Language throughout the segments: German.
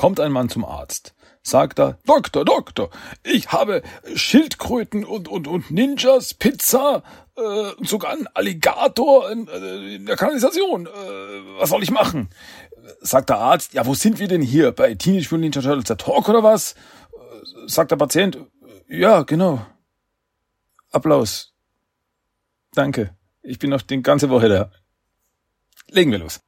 kommt ein Mann zum Arzt. Sagt er, Doktor, Doktor, ich habe Schildkröten und, und, und Ninjas, Pizza, äh, sogar einen Alligator in, äh, in der Kanalisation. Äh, was soll ich machen? Sagt der Arzt, ja, wo sind wir denn hier? Bei Teenage Mutant Ninja Turtles der Talk oder was? Äh, sagt der Patient, ja, genau. Applaus. Danke. Ich bin noch die ganze Woche da. Legen wir los.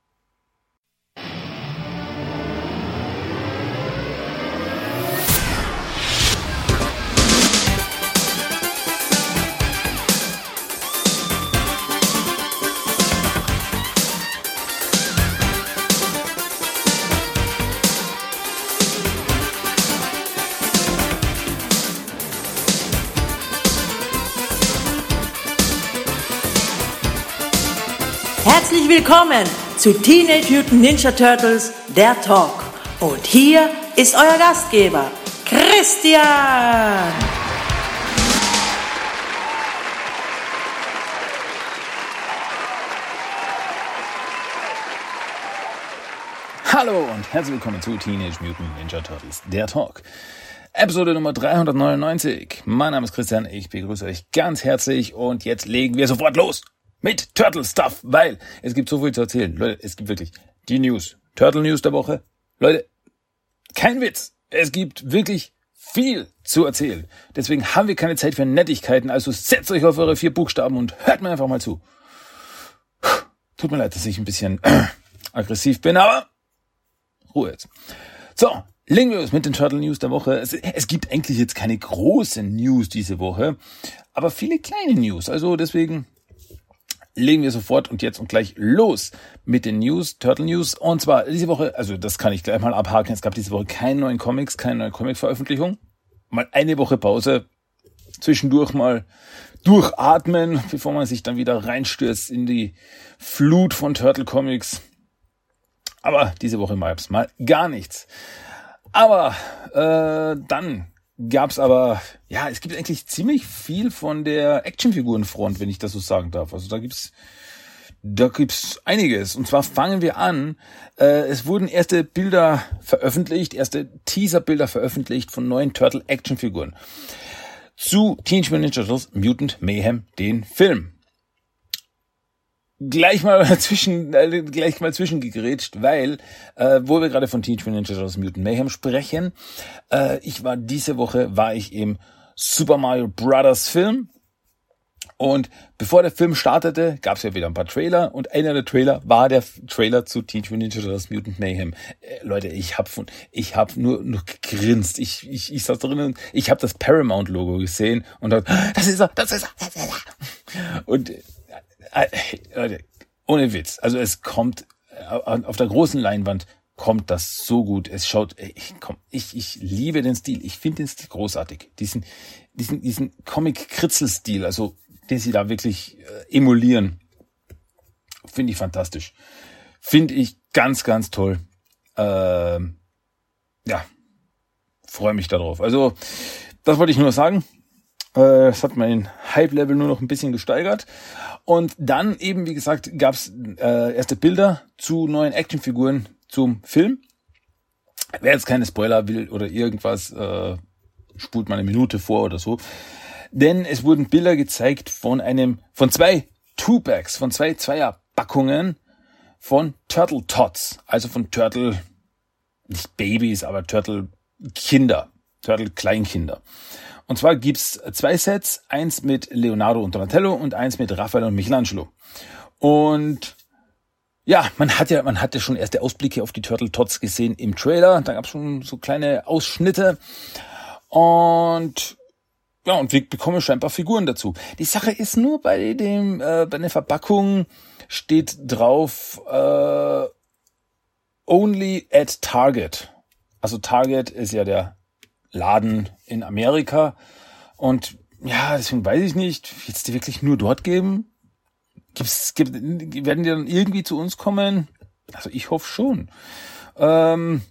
Willkommen zu Teenage Mutant Ninja Turtles, der Talk. Und hier ist euer Gastgeber, Christian. Hallo und herzlich willkommen zu Teenage Mutant Ninja Turtles, der Talk. Episode Nummer 399. Mein Name ist Christian, ich begrüße euch ganz herzlich und jetzt legen wir sofort los mit Turtle Stuff, weil es gibt so viel zu erzählen. Leute, es gibt wirklich die News. Turtle News der Woche. Leute, kein Witz. Es gibt wirklich viel zu erzählen. Deswegen haben wir keine Zeit für Nettigkeiten. Also setzt euch auf eure vier Buchstaben und hört mir einfach mal zu. Tut mir leid, dass ich ein bisschen aggressiv bin, aber Ruhe jetzt. So, legen wir uns mit den Turtle News der Woche. Es, es gibt eigentlich jetzt keine großen News diese Woche, aber viele kleine News. Also deswegen legen wir sofort und jetzt und gleich los mit den News, Turtle News. Und zwar diese Woche, also das kann ich gleich mal abhaken, es gab diese Woche keine neuen Comics, keine neue Comic-Veröffentlichung. Mal eine Woche Pause, zwischendurch mal durchatmen, bevor man sich dann wieder reinstürzt in die Flut von Turtle Comics. Aber diese Woche mal mal gar nichts. Aber äh, dann gab's aber, ja, es gibt eigentlich ziemlich viel von der Actionfigurenfront, wenn ich das so sagen darf. Also da gibt's da gibt's einiges. Und zwar fangen wir an. Äh, es wurden erste Bilder veröffentlicht, erste Teaserbilder veröffentlicht von neuen Turtle Actionfiguren zu Teenage Mutant Ninja Turtles Mutant Mayhem, den Film gleich mal zwischen äh, gleich mal zwischengegrätscht, weil äh, wo wir gerade von Teenage Mutant Ninja Turtles Mutant Mayhem sprechen, äh, ich war diese Woche war ich im Super Mario Brothers Film und bevor der Film startete, gab es ja wieder ein paar Trailer und einer der Trailer war der Trailer zu Teenage Mutant Ninja Turtles Mutant Mayhem. Äh, Leute, ich hab von ich hab nur nur gegrinst. Ich ich ich saß drinnen, ich habe das Paramount Logo gesehen und dachte, das ist er, das ist er, das ist er. Und ohne Witz. Also es kommt äh, auf der großen Leinwand kommt das so gut. Es schaut, ich, komm, ich, ich liebe den Stil. Ich finde den Stil großartig. Diesen, diesen, diesen Comic-Kritzel-Stil, also den sie da wirklich äh, emulieren, finde ich fantastisch. Finde ich ganz, ganz toll. Ähm, ja, freue mich darauf. Also, das wollte ich nur sagen. Äh, es hat mein Hype-Level nur noch ein bisschen gesteigert. Und dann eben, wie gesagt, gab's äh, erste Bilder zu neuen Actionfiguren zum Film. Wer jetzt keine Spoiler will oder irgendwas, äh, spult mal eine Minute vor oder so. Denn es wurden Bilder gezeigt von einem, von zwei Two-Packs, von zwei Zweierpackungen von Turtle Tots, also von Turtle, nicht Babys, aber Turtle Kinder, Turtle Kleinkinder. Und zwar gibt's zwei Sets, eins mit Leonardo und Donatello und eins mit Raphael und Michelangelo. Und ja, man hat ja, man hatte schon erste Ausblicke auf die Turtle Tots gesehen im Trailer. Da gab's schon so kleine Ausschnitte. Und ja, und wir bekommen scheinbar Figuren dazu. Die Sache ist nur bei dem, äh, bei der Verpackung steht drauf äh, Only at Target. Also Target ist ja der Laden in Amerika. Und ja, deswegen weiß ich nicht, jetzt die wirklich nur dort geben? Gibt's, gibt, werden die dann irgendwie zu uns kommen? Also ich hoffe schon. Ähm,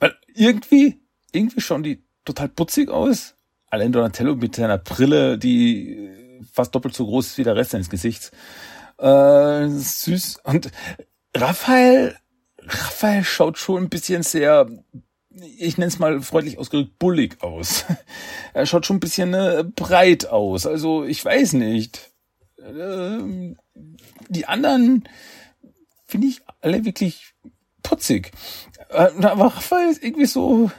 weil irgendwie, irgendwie schauen die total putzig aus. Allein Donatello mit seiner Brille, die fast doppelt so groß ist wie der Rest seines Gesichts. Äh, süß. Und Raphael Raphael schaut schon ein bisschen sehr, ich nenne es mal freundlich ausgedrückt, bullig aus. er schaut schon ein bisschen äh, breit aus. Also ich weiß nicht. Ähm, die anderen finde ich alle wirklich putzig. Äh, aber Raphael ist irgendwie so,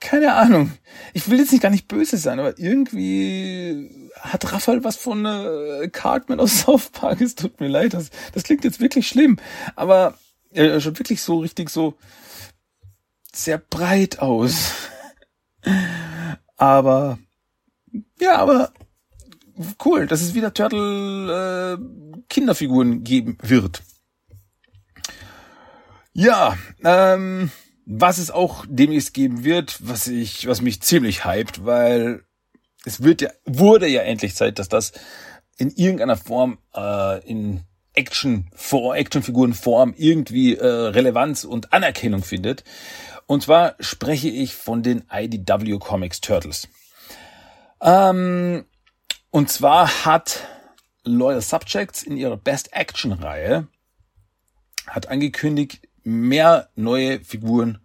keine Ahnung. Ich will jetzt nicht gar nicht böse sein, aber irgendwie hat Raphael was von äh, Cartman aus South Park. Es tut mir leid, das, das klingt jetzt wirklich schlimm. Aber er schaut wirklich so richtig so sehr breit aus. aber ja, aber cool, dass es wieder Turtle äh, Kinderfiguren geben wird. Ja, ähm, was es auch demnächst geben wird, was ich, was mich ziemlich hypt, weil es wird ja, wurde ja endlich Zeit, dass das in irgendeiner Form äh, in Action vor Actionfigurenform irgendwie äh, Relevanz und Anerkennung findet. Und zwar spreche ich von den IDW Comics Turtles. Ähm, und zwar hat Loyal Subjects in ihrer Best Action Reihe hat angekündigt, mehr neue Figuren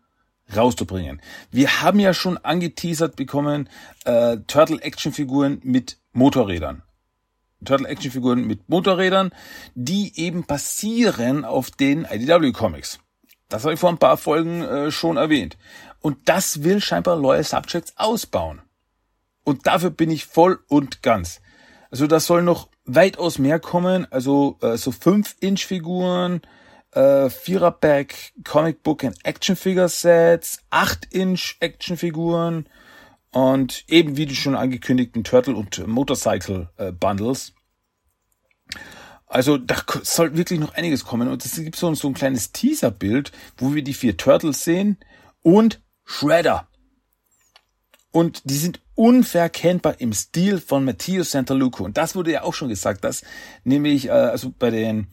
rauszubringen. Wir haben ja schon angeteasert bekommen, äh, Turtle Action Figuren mit Motorrädern. Turtle Action Figuren mit Motorrädern, die eben basieren auf den IDW Comics. Das habe ich vor ein paar Folgen äh, schon erwähnt. Und das will scheinbar Loyal Subjects ausbauen. Und dafür bin ich voll und ganz. Also das soll noch weitaus mehr kommen. Also äh, so 5-Inch-Figuren, äh, Viererpack Comic Book and Action Figure Sets, 8-Inch Action Figuren und eben wie die schon angekündigten Turtle und Motorcycle äh, Bundles. Also da soll wirklich noch einiges kommen und es gibt so, so ein kleines Teaser-Bild, wo wir die vier Turtles sehen und Shredder. Und die sind unverkennbar im Stil von Matteo Santaluco. Und das wurde ja auch schon gesagt, dass nämlich äh, also bei den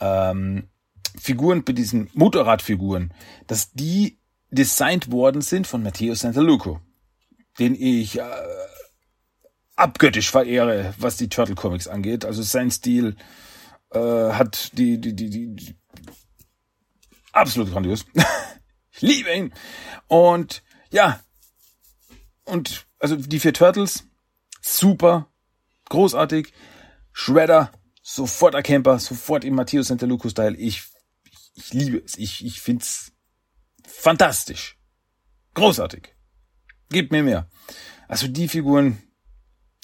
ähm, Figuren, bei diesen Motorradfiguren, dass die designt worden sind von Matteo Santaluco, den ich äh, abgöttisch verehre, was die Turtle Comics angeht. Also sein Stil äh, hat die, die, die, die, die absolut grandios. ich liebe ihn. Und ja, und also die vier Turtles, super, großartig. Shredder, sofort erkennbar, sofort im Matteo Santaluco-Style. Ich ich liebe es. Ich, ich find's fantastisch. Großartig. Gebt mir mehr. Also die Figuren,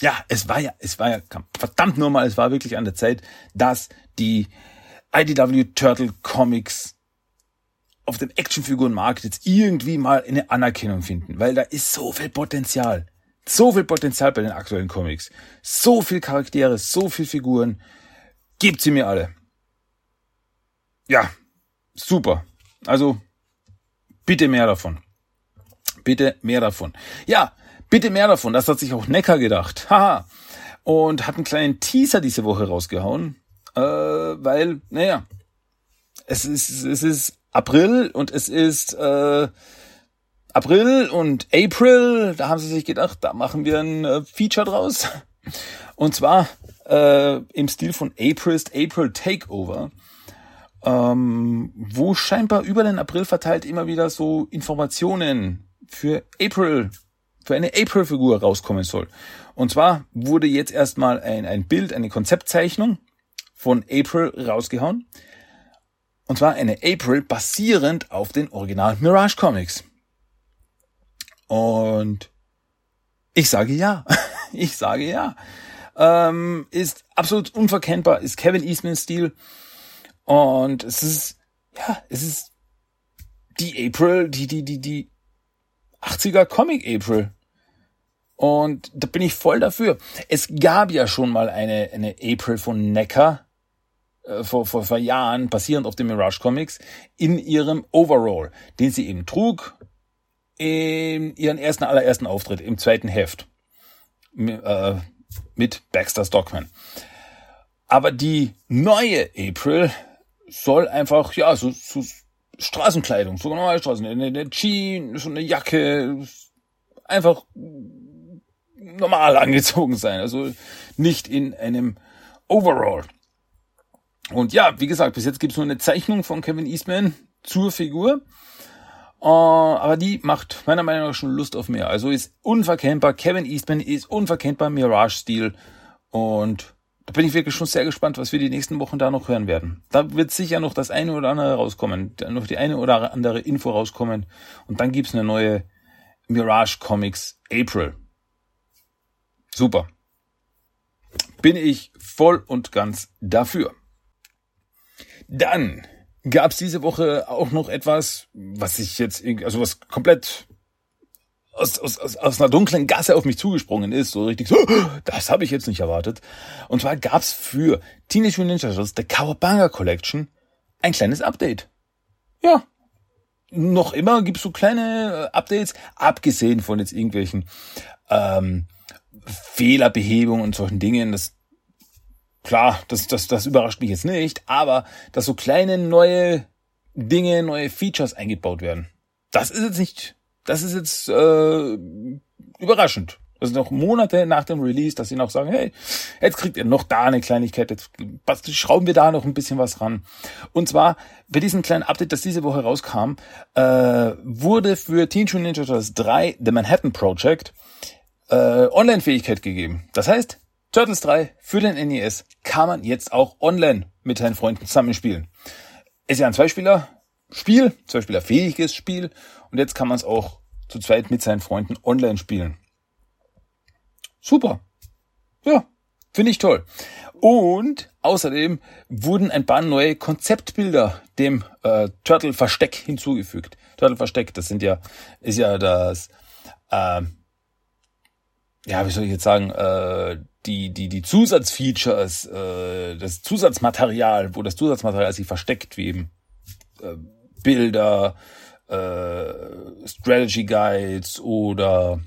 ja, es war ja, es war ja, verdammt normal, es war wirklich an der Zeit, dass die IDW Turtle Comics auf dem Actionfigurenmarkt jetzt irgendwie mal eine Anerkennung finden, weil da ist so viel Potenzial. So viel Potenzial bei den aktuellen Comics. So viel Charaktere, so viel Figuren. Gebt sie mir alle. Ja, super. Also bitte mehr davon. Bitte mehr davon. Ja, bitte mehr davon. Das hat sich auch Necker gedacht. Haha. Und hat einen kleinen Teaser diese Woche rausgehauen. Äh, weil, naja, es ist, es ist April und es ist äh, April und April. Da haben sie sich gedacht, da machen wir ein äh, Feature draus. Und zwar äh, im Stil von April's April Takeover ähm, wo scheinbar über den April verteilt immer wieder so Informationen für April, für eine April-Figur rauskommen soll. Und zwar wurde jetzt erstmal ein, ein Bild, eine Konzeptzeichnung von April rausgehauen. Und zwar eine April basierend auf den Original Mirage Comics. Und ich sage ja. ich sage ja. Ähm, ist absolut unverkennbar, ist Kevin Eastman Stil. Und es ist, ja, es ist die April, die, die, die, die 80er Comic April. Und da bin ich voll dafür. Es gab ja schon mal eine, eine April von Necker äh, vor, vor, vor Jahren, basierend auf den Mirage Comics, in ihrem Overall, den sie eben trug in ihren ersten, allerersten Auftritt im zweiten Heft äh, mit Baxter Stockman. Aber die neue April soll einfach, ja, so, so Straßenkleidung, so normale Straßen, eine, eine Jeans, so eine Jacke, einfach normal angezogen sein, also nicht in einem Overall. Und ja, wie gesagt, bis jetzt gibt's nur eine Zeichnung von Kevin Eastman zur Figur. Uh, aber die macht meiner Meinung nach schon Lust auf mehr. Also ist unverkennbar. Kevin Eastman ist unverkennbar Mirage-Stil. Und da bin ich wirklich schon sehr gespannt, was wir die nächsten Wochen da noch hören werden. Da wird sicher noch das eine oder andere rauskommen, noch die eine oder andere Info rauskommen. Und dann gibt's eine neue Mirage Comics April. Super. Bin ich voll und ganz dafür. Dann gab's diese Woche auch noch etwas, was ich jetzt, also was komplett aus, aus, aus, aus einer dunklen Gasse auf mich zugesprungen ist, so richtig so, das habe ich jetzt nicht erwartet. Und zwar gab's für Teenage Mutant Ninja Turtles, The Cowabunga Collection, ein kleines Update. Ja, noch immer gibt's so kleine äh, Updates, abgesehen von jetzt irgendwelchen ähm, Fehlerbehebungen und solchen Dingen. Das klar, das, das, das überrascht mich jetzt nicht, aber dass so kleine neue Dinge, neue Features eingebaut werden. Das ist jetzt nicht das ist jetzt äh, überraschend. Das ist noch Monate nach dem Release, dass sie noch sagen, hey, jetzt kriegt ihr noch da eine Kleinigkeit, jetzt schrauben wir da noch ein bisschen was ran. Und zwar, bei diesem kleinen Update, das diese Woche rauskam, äh, wurde für Teen Mutant Ninja Turtles 3 The Manhattan Project äh, Online-Fähigkeit gegeben. Das heißt, Turtles 3 für den NES kann man jetzt auch online mit seinen Freunden zusammenspielen. Ist ja ein Zweispieler-Spiel, Zweispieler-fähiges Spiel und jetzt kann man es auch zu zweit mit seinen Freunden online spielen. Super. Ja, finde ich toll. Und außerdem wurden ein paar neue Konzeptbilder dem äh, Turtle Versteck hinzugefügt. Turtle Versteck, das sind ja, ist ja das, äh, ja, wie soll ich jetzt sagen, äh, die, die, die Zusatzfeatures, äh, das Zusatzmaterial, wo das Zusatzmaterial sich versteckt, wie eben äh, Bilder, äh, Strategy Guides oder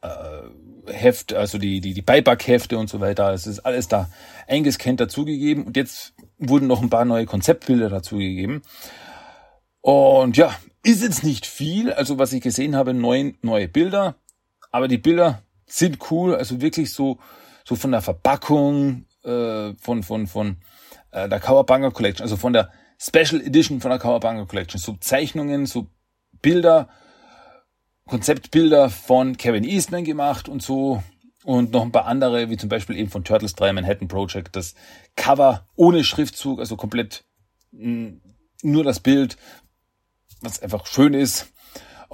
äh, Heft, also die, die, die Beipack-Hefte und so weiter. Es ist alles da eingescannt dazugegeben und jetzt wurden noch ein paar neue Konzeptbilder dazugegeben. Und ja, ist jetzt nicht viel, also was ich gesehen habe, neun neue Bilder, aber die Bilder sind cool, also wirklich so, so von der Verpackung, äh, von, von, von äh, der Kawabanga Collection, also von der Special Edition von der Kawabanga Collection. So Zeichnungen, so Bilder, Konzeptbilder von Kevin Eastman gemacht und so. Und noch ein paar andere, wie zum Beispiel eben von Turtles 3 Manhattan Project. Das Cover ohne Schriftzug, also komplett mh, nur das Bild, was einfach schön ist.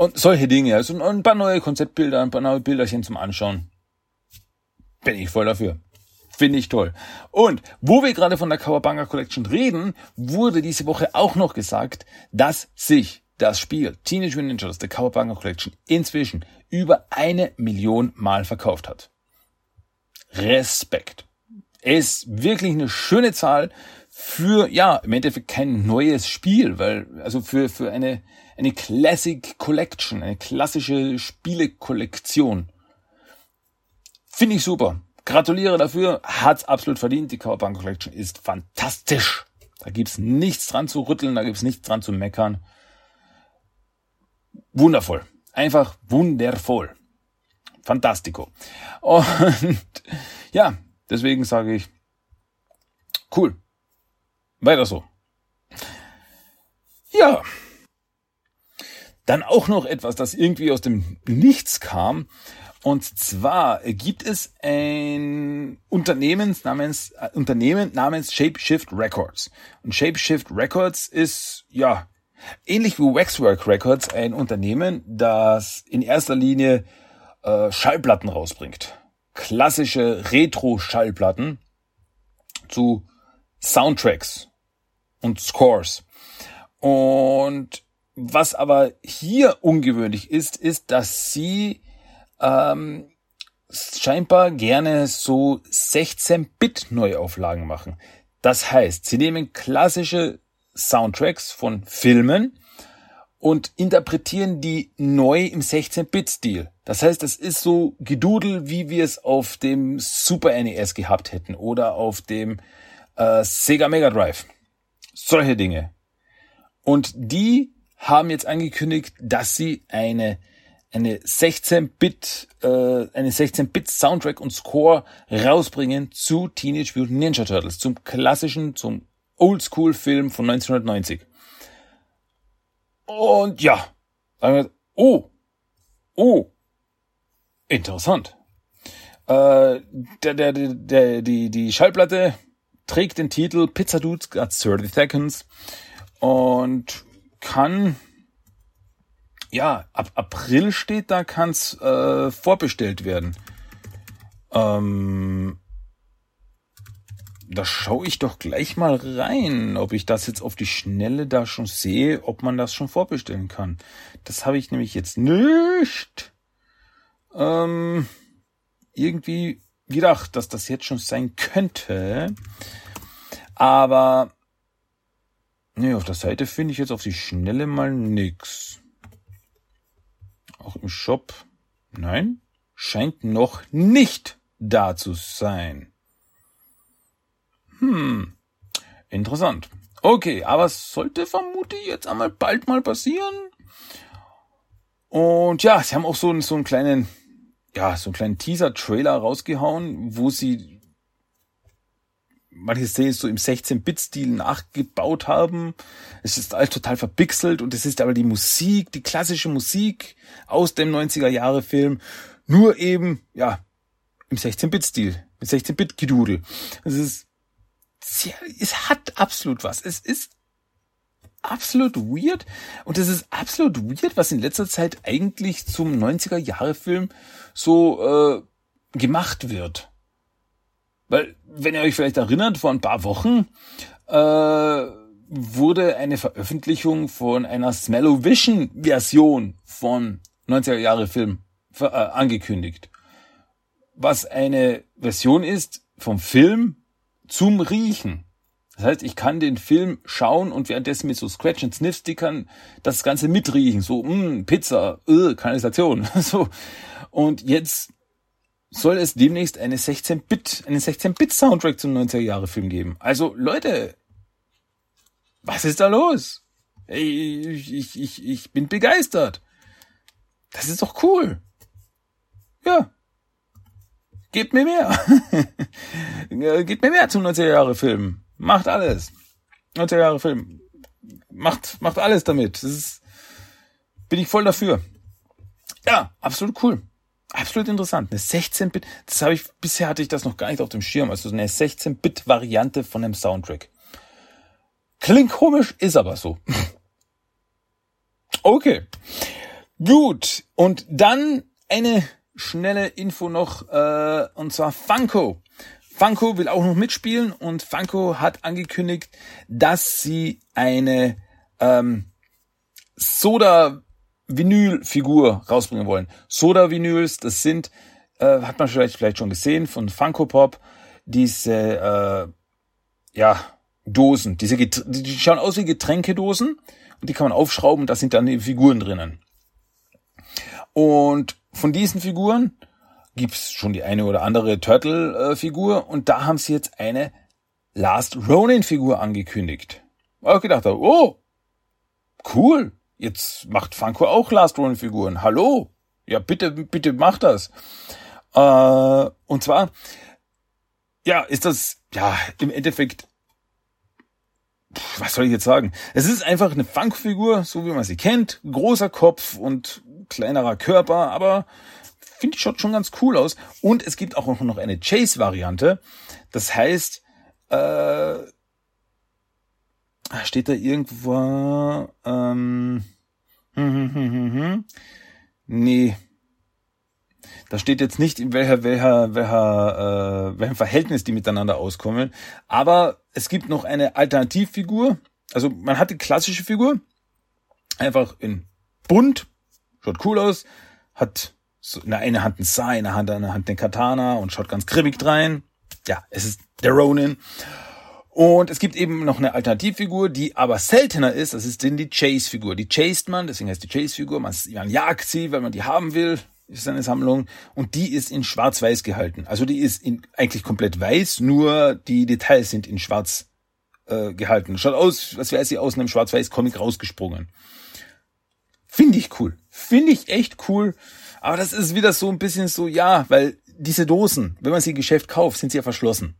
Und solche Dinge. Also ein paar neue Konzeptbilder, ein paar neue Bilderchen zum Anschauen. Bin ich voll dafür. Finde ich toll. Und wo wir gerade von der Kawabanga Collection reden, wurde diese Woche auch noch gesagt, dass sich das Spiel Teenage Mutant Ninja Turtles, The Kawabanga Collection, inzwischen über eine Million Mal verkauft hat. Respekt. Ist wirklich eine schöne Zahl für, ja, im Endeffekt kein neues Spiel, weil, also für, für eine, eine Classic Collection, eine klassische Spielekollektion. Finde ich super. Gratuliere dafür, hat's absolut verdient. Die Cowabunga Collection ist fantastisch. Da gibt's nichts dran zu rütteln, da gibt's nichts dran zu meckern. Wundervoll. Einfach wundervoll. Fantastico. Und ja, deswegen sage ich, cool. Weiter so. Ja. Dann auch noch etwas, das irgendwie aus dem Nichts kam. Und zwar gibt es ein Unternehmen namens, äh, Unternehmen namens Shapeshift Records. Und Shapeshift Records ist, ja, ähnlich wie Waxwork Records ein Unternehmen, das in erster Linie äh, Schallplatten rausbringt. Klassische Retro-Schallplatten zu Soundtracks und Scores. Und was aber hier ungewöhnlich ist, ist, dass sie ähm, scheinbar gerne so 16-Bit-Neuauflagen machen. Das heißt, sie nehmen klassische Soundtracks von Filmen und interpretieren die neu im 16-Bit-Stil. Das heißt, es ist so Gedudel, wie wir es auf dem Super NES gehabt hätten oder auf dem äh, Sega Mega Drive. Solche Dinge. Und die haben jetzt angekündigt, dass sie eine eine 16-Bit, äh, eine 16-Bit Soundtrack und Score rausbringen zu Teenage Mutant Ninja Turtles, zum klassischen, zum Oldschool-Film von 1990. Und ja, oh, oh, interessant. Äh, der, der, der, die, die Schallplatte trägt den Titel Pizza Dudes Got 30 Seconds und kann ja, ab April steht da, kann's äh, vorbestellt werden. Ähm, da schaue ich doch gleich mal rein, ob ich das jetzt auf die Schnelle da schon sehe, ob man das schon vorbestellen kann. Das habe ich nämlich jetzt nicht ähm, irgendwie gedacht, dass das jetzt schon sein könnte. Aber nee, auf der Seite finde ich jetzt auf die Schnelle mal nix. Auch im Shop? Nein, scheint noch nicht da zu sein. Hm, interessant. Okay, aber es sollte vermutlich jetzt einmal bald mal passieren. Und ja, sie haben auch so, so einen kleinen, ja, so einen kleinen Teaser-Trailer rausgehauen, wo sie manche Szenen so im 16-Bit-Stil nachgebaut haben. Es ist alles total verpixelt und es ist aber die Musik, die klassische Musik aus dem 90er-Jahre-Film, nur eben, ja, im 16-Bit-Stil, mit 16-Bit-Gedudel. Es ist es hat absolut was. Es ist absolut weird und es ist absolut weird, was in letzter Zeit eigentlich zum 90er-Jahre-Film so äh, gemacht wird. Weil, wenn ihr euch vielleicht erinnert, vor ein paar Wochen äh, wurde eine Veröffentlichung von einer Smellovision-Version von 90er Jahre Film äh, angekündigt. Was eine Version ist vom Film zum Riechen. Das heißt, ich kann den Film schauen und währenddessen mit so Scratch and Sniff Stickern das Ganze mitriechen. So, mh, mm, Pizza, äh, Kanalisation. so. Und jetzt soll es demnächst eine 16-Bit, einen 16-Bit-Soundtrack zum 90er-Jahre-Film geben. Also, Leute, was ist da los? Ich, ich, ich, ich bin begeistert. Das ist doch cool. Ja. Gebt mir mehr. Gebt mir mehr zum 90er-Jahre-Film. Macht alles. 90er-Jahre-Film. Macht, macht alles damit. Das ist, bin ich voll dafür. Ja, absolut cool absolut interessant. Eine 16-Bit, das habe ich, bisher hatte ich das noch gar nicht auf dem Schirm, also eine 16-Bit-Variante von einem Soundtrack. Klingt komisch, ist aber so. okay. Gut. Und dann eine schnelle Info noch, äh, und zwar Funko. Funko will auch noch mitspielen und Funko hat angekündigt, dass sie eine ähm, Soda Vinylfigur rausbringen wollen. Soda-Vinyls, das sind, äh, hat man vielleicht, vielleicht schon gesehen von Funko Pop, diese, äh, ja, Dosen, diese, die schauen aus wie Getränkedosen und die kann man aufschrauben da sind dann die Figuren drinnen. Und von diesen Figuren gibt's schon die eine oder andere Turtle-Figur und da haben sie jetzt eine Last Ronin-Figur angekündigt. Ich gedacht, oh, cool, Jetzt macht Funko auch Last Ronin Figuren. Hallo? Ja, bitte, bitte macht das. Äh, und zwar, ja, ist das, ja, im Endeffekt, was soll ich jetzt sagen? Es ist einfach eine Funkfigur, so wie man sie kennt. Großer Kopf und kleinerer Körper, aber finde ich schaut schon ganz cool aus. Und es gibt auch noch eine Chase-Variante. Das heißt, äh, steht da irgendwo, ähm, hm, hm, hm, hm, hm. nee. Da steht jetzt nicht, in welcher, welcher, welcher, äh, welchem Verhältnis die miteinander auskommen. Aber es gibt noch eine Alternativfigur. Also man hat die klassische Figur. Einfach in bunt. Schaut cool aus. Hat so in der einen Hand ein Sai, in der der Hand den Katana und schaut ganz kribbig drein. Ja, es ist der Ronin. Und es gibt eben noch eine Alternativfigur, die aber seltener ist. Das ist denn die Chase-Figur. Die chased man, deswegen heißt die Chase-Figur. Man, man jagt sie, weil man die haben will. Ist eine Sammlung. Und die ist in schwarz-weiß gehalten. Also die ist in, eigentlich komplett weiß, nur die Details sind in schwarz äh, gehalten. Schaut aus, als wäre sie aus einem schwarz-weiß-Comic rausgesprungen. Finde ich cool. Finde ich echt cool. Aber das ist wieder so ein bisschen so, ja, weil diese Dosen, wenn man sie im Geschäft kauft, sind sie ja verschlossen.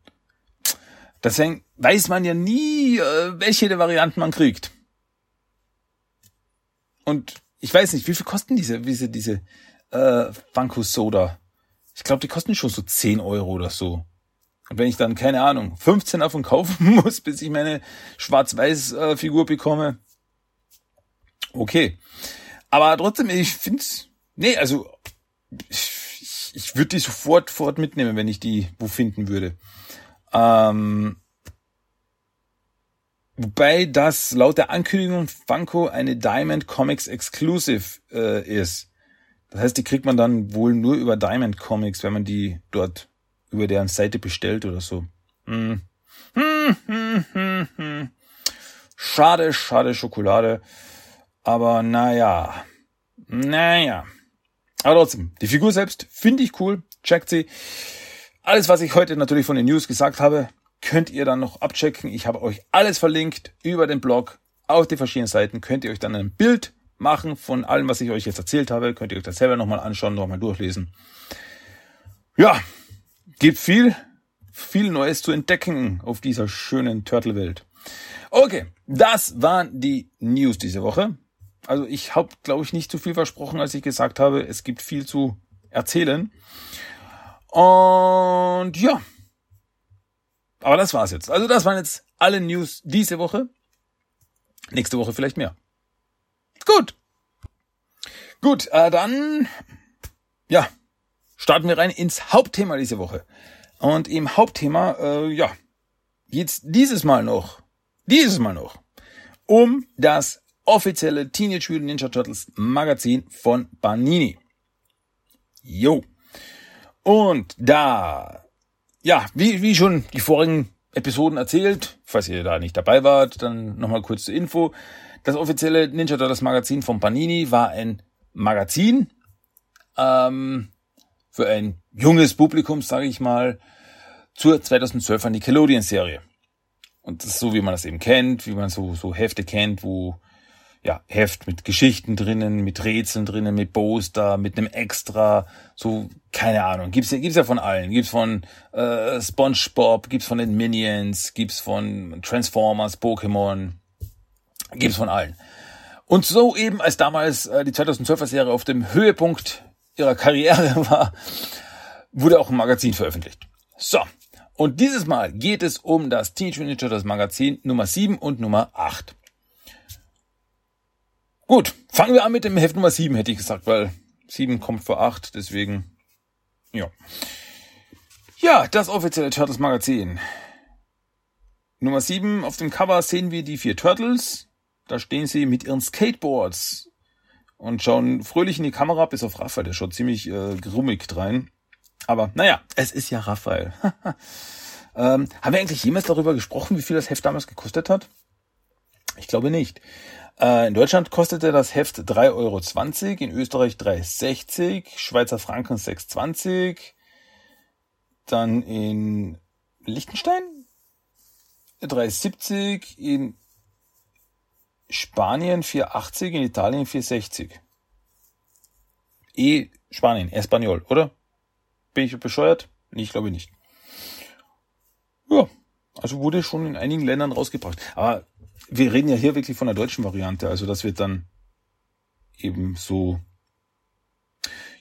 Deswegen weiß man ja nie, äh, welche der Varianten man kriegt. Und ich weiß nicht, wie viel kosten diese, diese, diese äh, Funko Soda? Ich glaube, die kosten schon so 10 Euro oder so. Und wenn ich dann, keine Ahnung, 15 davon kaufen muss, bis ich meine Schwarz-Weiß-Figur bekomme, okay. Aber trotzdem, ich find's, nee, also, ich, ich würde die sofort, sofort mitnehmen, wenn ich die wo finden würde. Ähm, wobei das laut der Ankündigung Funko eine Diamond Comics Exclusive äh, ist. Das heißt, die kriegt man dann wohl nur über Diamond Comics, wenn man die dort über deren Seite bestellt oder so. Hm. Hm, hm, hm, hm. Schade, schade Schokolade. Aber naja. Naja. Aber trotzdem, die Figur selbst finde ich cool. Checkt sie. Alles, was ich heute natürlich von den News gesagt habe, könnt ihr dann noch abchecken. Ich habe euch alles verlinkt über den Blog auf die verschiedenen Seiten. Könnt ihr euch dann ein Bild machen von allem, was ich euch jetzt erzählt habe. Könnt ihr euch das selber nochmal anschauen, nochmal durchlesen. Ja, gibt viel, viel Neues zu entdecken auf dieser schönen Turtle-Welt. Okay, das waren die News diese Woche. Also ich habe, glaube ich, nicht zu viel versprochen, als ich gesagt habe, es gibt viel zu erzählen. Und ja, aber das war's jetzt. Also das waren jetzt alle News diese Woche. Nächste Woche vielleicht mehr. Gut. Gut, äh, dann ja, starten wir rein ins Hauptthema diese Woche. Und im Hauptthema, äh, ja, jetzt dieses Mal noch, dieses Mal noch, um das offizielle Teenage Mutant Ninja Turtles Magazin von Banini. Jo. Und da, ja, wie, wie schon die vorigen Episoden erzählt, falls ihr da nicht dabei wart, dann nochmal kurz zur Info. Das offizielle Ninja Turtles Magazin von Panini war ein Magazin ähm, für ein junges Publikum, sage ich mal, zur 2012er Nickelodeon-Serie. Und das ist so, wie man das eben kennt, wie man so, so Hefte kennt, wo ja, Heft mit Geschichten drinnen, mit Rätseln drinnen, mit Poster, mit einem Extra, so, keine Ahnung. Gibt's, gibt's ja von allen. Gibt's von äh, SpongeBob, gibt's von den Minions, gibt's von Transformers, Pokémon, gibt's von allen. Und so eben, als damals äh, die 2012er Serie auf dem Höhepunkt ihrer Karriere war, wurde auch ein Magazin veröffentlicht. So. Und dieses Mal geht es um das Teenage Mutant Ninja Turtles Magazin Nummer 7 und Nummer 8. Gut, fangen wir an mit dem Heft Nummer 7, hätte ich gesagt, weil 7 kommt vor 8, deswegen, ja. Ja, das offizielle Turtles Magazin. Nummer 7, auf dem Cover sehen wir die vier Turtles. Da stehen sie mit ihren Skateboards und schauen fröhlich in die Kamera, bis auf Raphael, der schaut ziemlich äh, grummig drein. Aber naja, es ist ja Raphael. ähm, haben wir eigentlich jemals darüber gesprochen, wie viel das Heft damals gekostet hat? Ich glaube nicht. Äh, in Deutschland kostete das Heft 3,20 Euro, in Österreich 3,60, Schweizer Franken 6,20, dann in Liechtenstein 3,70, in Spanien 4,80, in Italien 4,60. E Spanien, Espanol, oder? Bin ich bescheuert? Nee, ich glaube nicht. Ja, also wurde schon in einigen Ländern rausgebracht. Aber wir reden ja hier wirklich von der deutschen Variante, also das wird dann eben so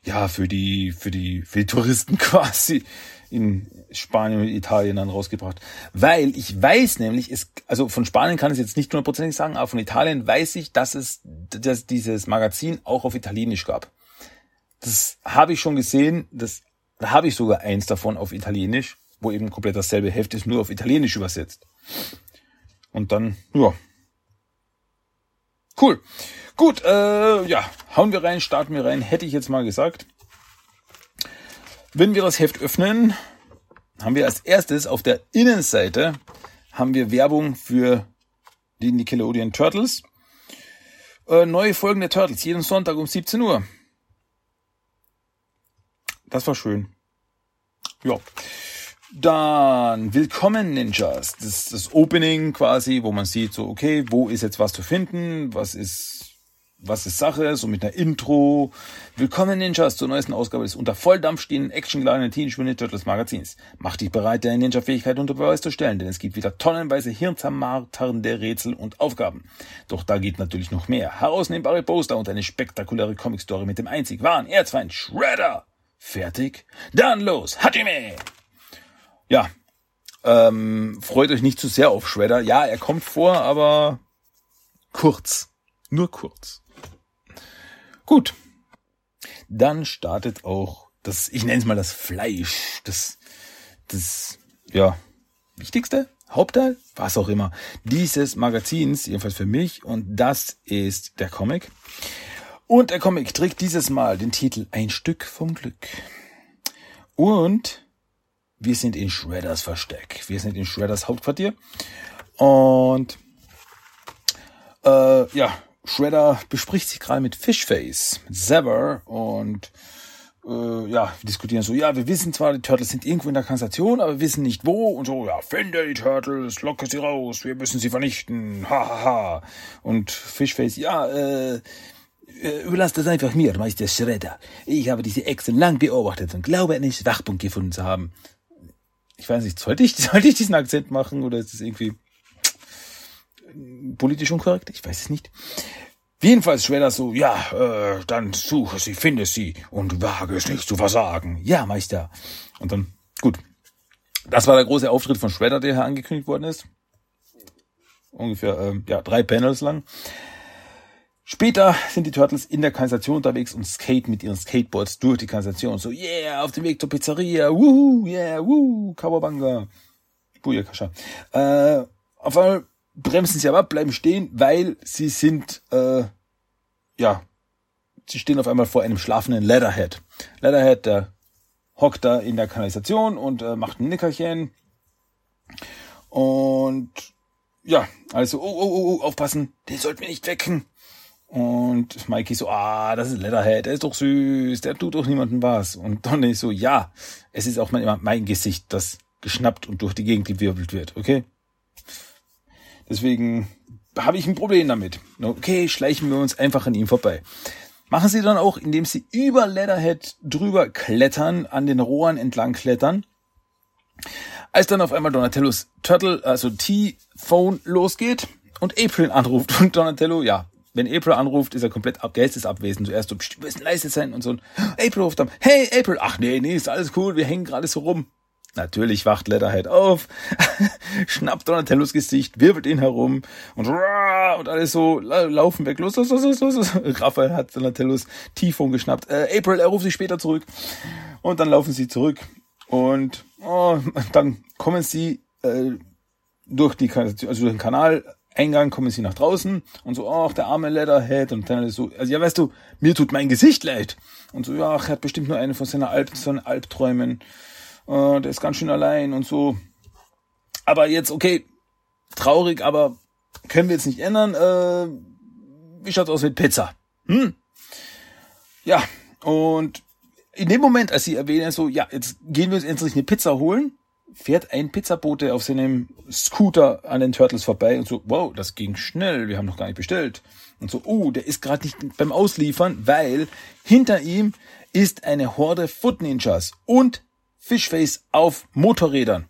ja für die für die für die Touristen quasi in Spanien und Italien dann rausgebracht, weil ich weiß nämlich es also von Spanien kann ich jetzt nicht hundertprozentig sagen, aber von Italien weiß ich, dass es dass dieses Magazin auch auf Italienisch gab. Das habe ich schon gesehen, das da habe ich sogar eins davon auf Italienisch, wo eben komplett dasselbe Heft ist, nur auf Italienisch übersetzt. Und dann, ja. Cool. Gut, äh, ja, hauen wir rein, starten wir rein, hätte ich jetzt mal gesagt. Wenn wir das Heft öffnen, haben wir als erstes auf der Innenseite haben wir Werbung für die Nickelodeon Turtles. Äh, neue Folgen der Turtles, jeden Sonntag um 17 Uhr. Das war schön. Ja. Dann Willkommen Ninjas. Das ist das Opening quasi, wo man sieht, so, okay, wo ist jetzt was zu finden? Was ist, was ist Sache, so mit einer Intro. Willkommen Ninjas zur neuesten Ausgabe des unter Volldampf stehenden actiongeladenen Teenage Mutant Turtles Magazins. Mach dich bereit, deine Ninja-Fähigkeit unter Beweis zu stellen, denn es gibt wieder tonnenweise hirnzermarternde Rätsel und Aufgaben. Doch da geht natürlich noch mehr. Herausnehmbare Poster und eine spektakuläre Comic-Story mit dem einzig wahren Erzfeind Shredder. Fertig? Dann los, Hajime! Ja, ähm, freut euch nicht zu sehr auf Shredder. Ja, er kommt vor, aber kurz. Nur kurz. Gut. Dann startet auch das, ich nenne es mal das Fleisch, das, das, ja, wichtigste Hauptteil, was auch immer, dieses Magazins, jedenfalls für mich, und das ist der Comic. Und der Comic trägt dieses Mal den Titel Ein Stück vom Glück. Und wir sind in Shredders Versteck. Wir sind in Shredders Hauptquartier. Und äh, ja, Shredder bespricht sich gerade mit Fishface, mit Sever und äh, ja, wir diskutieren so, ja, wir wissen zwar, die Turtles sind irgendwo in der Kanalisation, aber wir wissen nicht wo und so, ja, finde die Turtles, locke sie raus, wir müssen sie vernichten, ha, ha, ha. Und Fishface, ja, äh, äh überlasst das einfach mir, Meister Shredder. Ich habe diese Echsen lang beobachtet und glaube, einen Schwachpunkt gefunden zu haben. Ich weiß nicht, sollte ich, sollte ich diesen Akzent machen oder ist das irgendwie politisch unkorrekt? Ich weiß es nicht. Jedenfalls Shredder so, ja, äh, dann suche sie, finde sie und wage es nicht zu versagen. Ja, Meister. Und dann, gut. Das war der große Auftritt von Shredder, der hier angekündigt worden ist. Ungefähr, ähm, ja, drei Panels lang. Später sind die Turtles in der Kanalisation unterwegs und skaten mit ihren Skateboards durch die Kanalisation. So, yeah, auf dem Weg zur Pizzeria, wuhu, yeah, wuhu, Kawabanga. Booyakasha. Äh, auf einmal bremsen sie aber ab, bleiben stehen, weil sie sind, äh, ja, sie stehen auf einmal vor einem schlafenden Leatherhead. Leatherhead, der hockt da in der Kanalisation und äh, macht ein Nickerchen. Und ja, also, oh, oh, oh, oh, aufpassen, den sollten wir nicht wecken. Und Mikey so, ah, das ist Leatherhead, der ist doch süß, der tut doch niemandem was. Und Donny so, ja, es ist auch mein, mein Gesicht, das geschnappt und durch die Gegend gewirbelt wird, okay? Deswegen habe ich ein Problem damit. Okay, schleichen wir uns einfach an ihm vorbei. Machen sie dann auch, indem sie über Leatherhead drüber klettern, an den Rohren entlang klettern. Als dann auf einmal Donatellos Turtle, also T-Phone losgeht und April anruft und Donatello, ja, wenn April anruft, ist er komplett ab, geistesabwesend. Zuerst so, wir müssen leise sein und so. April ruft dann, hey April, ach nee, nee, ist alles cool, wir hängen gerade so rum. Natürlich wacht Leatherhead auf, schnappt Donatellos Gesicht, wirbelt ihn herum und, und alles so laufen weg. Los, los, los, los, los. Raphael hat Donatellos Tiefung geschnappt. Äh, April, er ruft sich später zurück. Und dann laufen sie zurück. Und oh, dann kommen sie äh, durch die also durch den Kanaleingang kommen sie nach draußen und so, ach, der arme Leatherhead und dann so, also ja, weißt du, mir tut mein Gesicht leid. Und so, ja, er hat bestimmt nur eine von seiner Alp, seinen Albträumen. Äh, der ist ganz schön allein und so. Aber jetzt, okay, traurig, aber können wir jetzt nicht ändern. Äh, wie schaut's aus mit Pizza? Hm? Ja, und in dem Moment, als sie erwähnen, so, ja, jetzt gehen wir uns endlich eine Pizza holen, fährt ein Pizzabote auf seinem Scooter an den Turtles vorbei und so, wow, das ging schnell, wir haben noch gar nicht bestellt. Und so, oh, der ist gerade nicht beim Ausliefern, weil hinter ihm ist eine Horde Foot Ninjas und Fishface auf Motorrädern.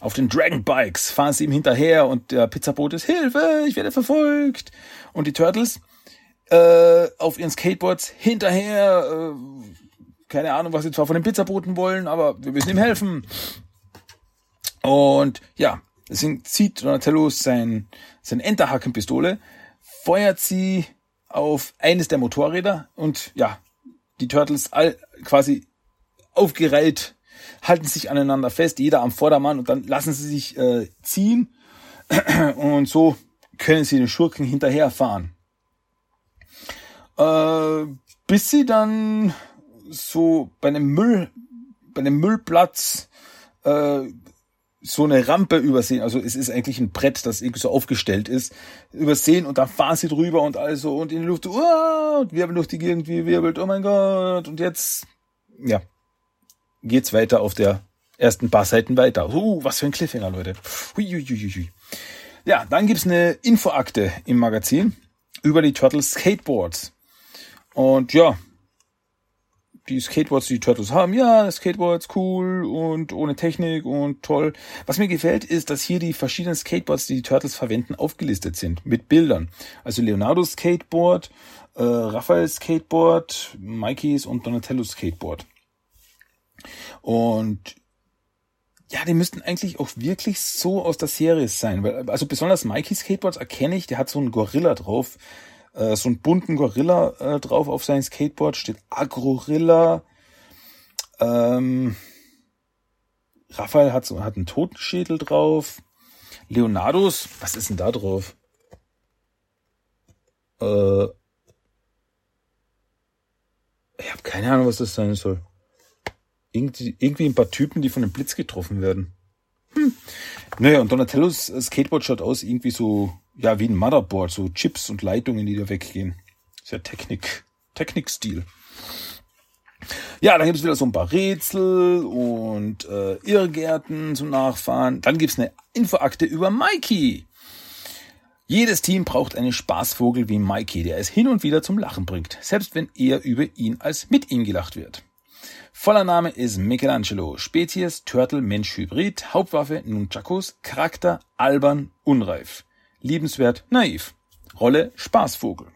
Auf den Dragon Bikes fahren sie ihm hinterher und der Pizzaboot ist Hilfe, ich werde verfolgt. Und die Turtles äh, auf ihren Skateboards hinterher. Äh, keine Ahnung, was sie zwar von den Pizzaboten wollen, aber wir müssen ihm helfen. Und ja, deswegen zieht Donatello sein, sein Enterhackenpistole, feuert sie auf eines der Motorräder und ja, die Turtles all quasi aufgereiht halten sich aneinander fest, jeder am Vordermann und dann lassen sie sich äh, ziehen und so können sie den Schurken hinterherfahren. Äh, bis sie dann so bei einem Müll, bei einem Müllplatz äh, so eine Rampe übersehen, also es ist eigentlich ein Brett, das irgendwie so aufgestellt ist, übersehen und da fahren sie drüber und also und in die Luft, uh, und wirbeln durch die Gegend, wie wirbelt, oh mein Gott, und jetzt, ja, geht's weiter auf der ersten paar Seiten weiter. Uh, was für ein Cliffhanger, Leute. Hui, hui, hui, hui. Ja, dann gibt's eine Infoakte im Magazin über die Turtles Skateboards. Und ja, die Skateboards, die die Turtles haben, ja, Skateboards cool und ohne Technik und toll. Was mir gefällt, ist, dass hier die verschiedenen Skateboards, die die Turtles verwenden, aufgelistet sind mit Bildern. Also Leonardo's Skateboard, äh, Raphaels Skateboard, Mikeys und Donatello's Skateboard. Und ja, die müssten eigentlich auch wirklich so aus der Serie sein. Weil, also besonders Mikeys Skateboards erkenne ich, der hat so einen Gorilla drauf äh, so einen bunten Gorilla äh, drauf auf sein Skateboard, steht Agrorilla. Ähm, Raphael hat so hat einen Totenschädel drauf. Leonardos, was ist denn da drauf? Äh, ich habe keine Ahnung, was das sein soll. Irgendwie, irgendwie ein paar Typen, die von einem Blitz getroffen werden. Naja, und Donatellos Skateboard schaut aus irgendwie so ja, wie ein Motherboard, so Chips und Leitungen, die da weggehen. Sehr Technik, Technikstil. Ja, dann gibt es wieder so ein paar Rätsel und äh, Irrgärten zum Nachfahren. Dann gibt's eine Infoakte über Mikey. Jedes Team braucht einen Spaßvogel wie Mikey, der es hin und wieder zum Lachen bringt, selbst wenn eher über ihn als mit ihm gelacht wird. Voller Name ist Michelangelo, Spezies Turtle Mensch Hybrid, Hauptwaffe Nunchakos, Charakter albern, unreif liebenswert, naiv. Rolle Spaßvogel.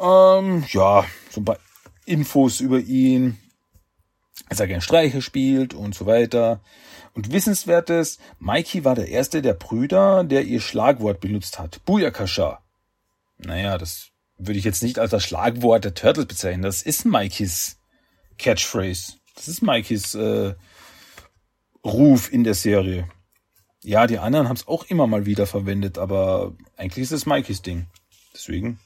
Ähm, ja, so ein paar Infos über ihn, dass er gern Streiche spielt und so weiter. Und wissenswertes, Mikey war der erste der Brüder, der ihr Schlagwort benutzt hat. Booyakasha. Naja, das würde ich jetzt nicht als das Schlagwort der Turtles bezeichnen. Das ist Mikeys Catchphrase. Das ist Mikeys äh, Ruf in der Serie. Ja, die anderen haben es auch immer mal wieder verwendet, aber eigentlich ist es Mikeys Ding. Deswegen.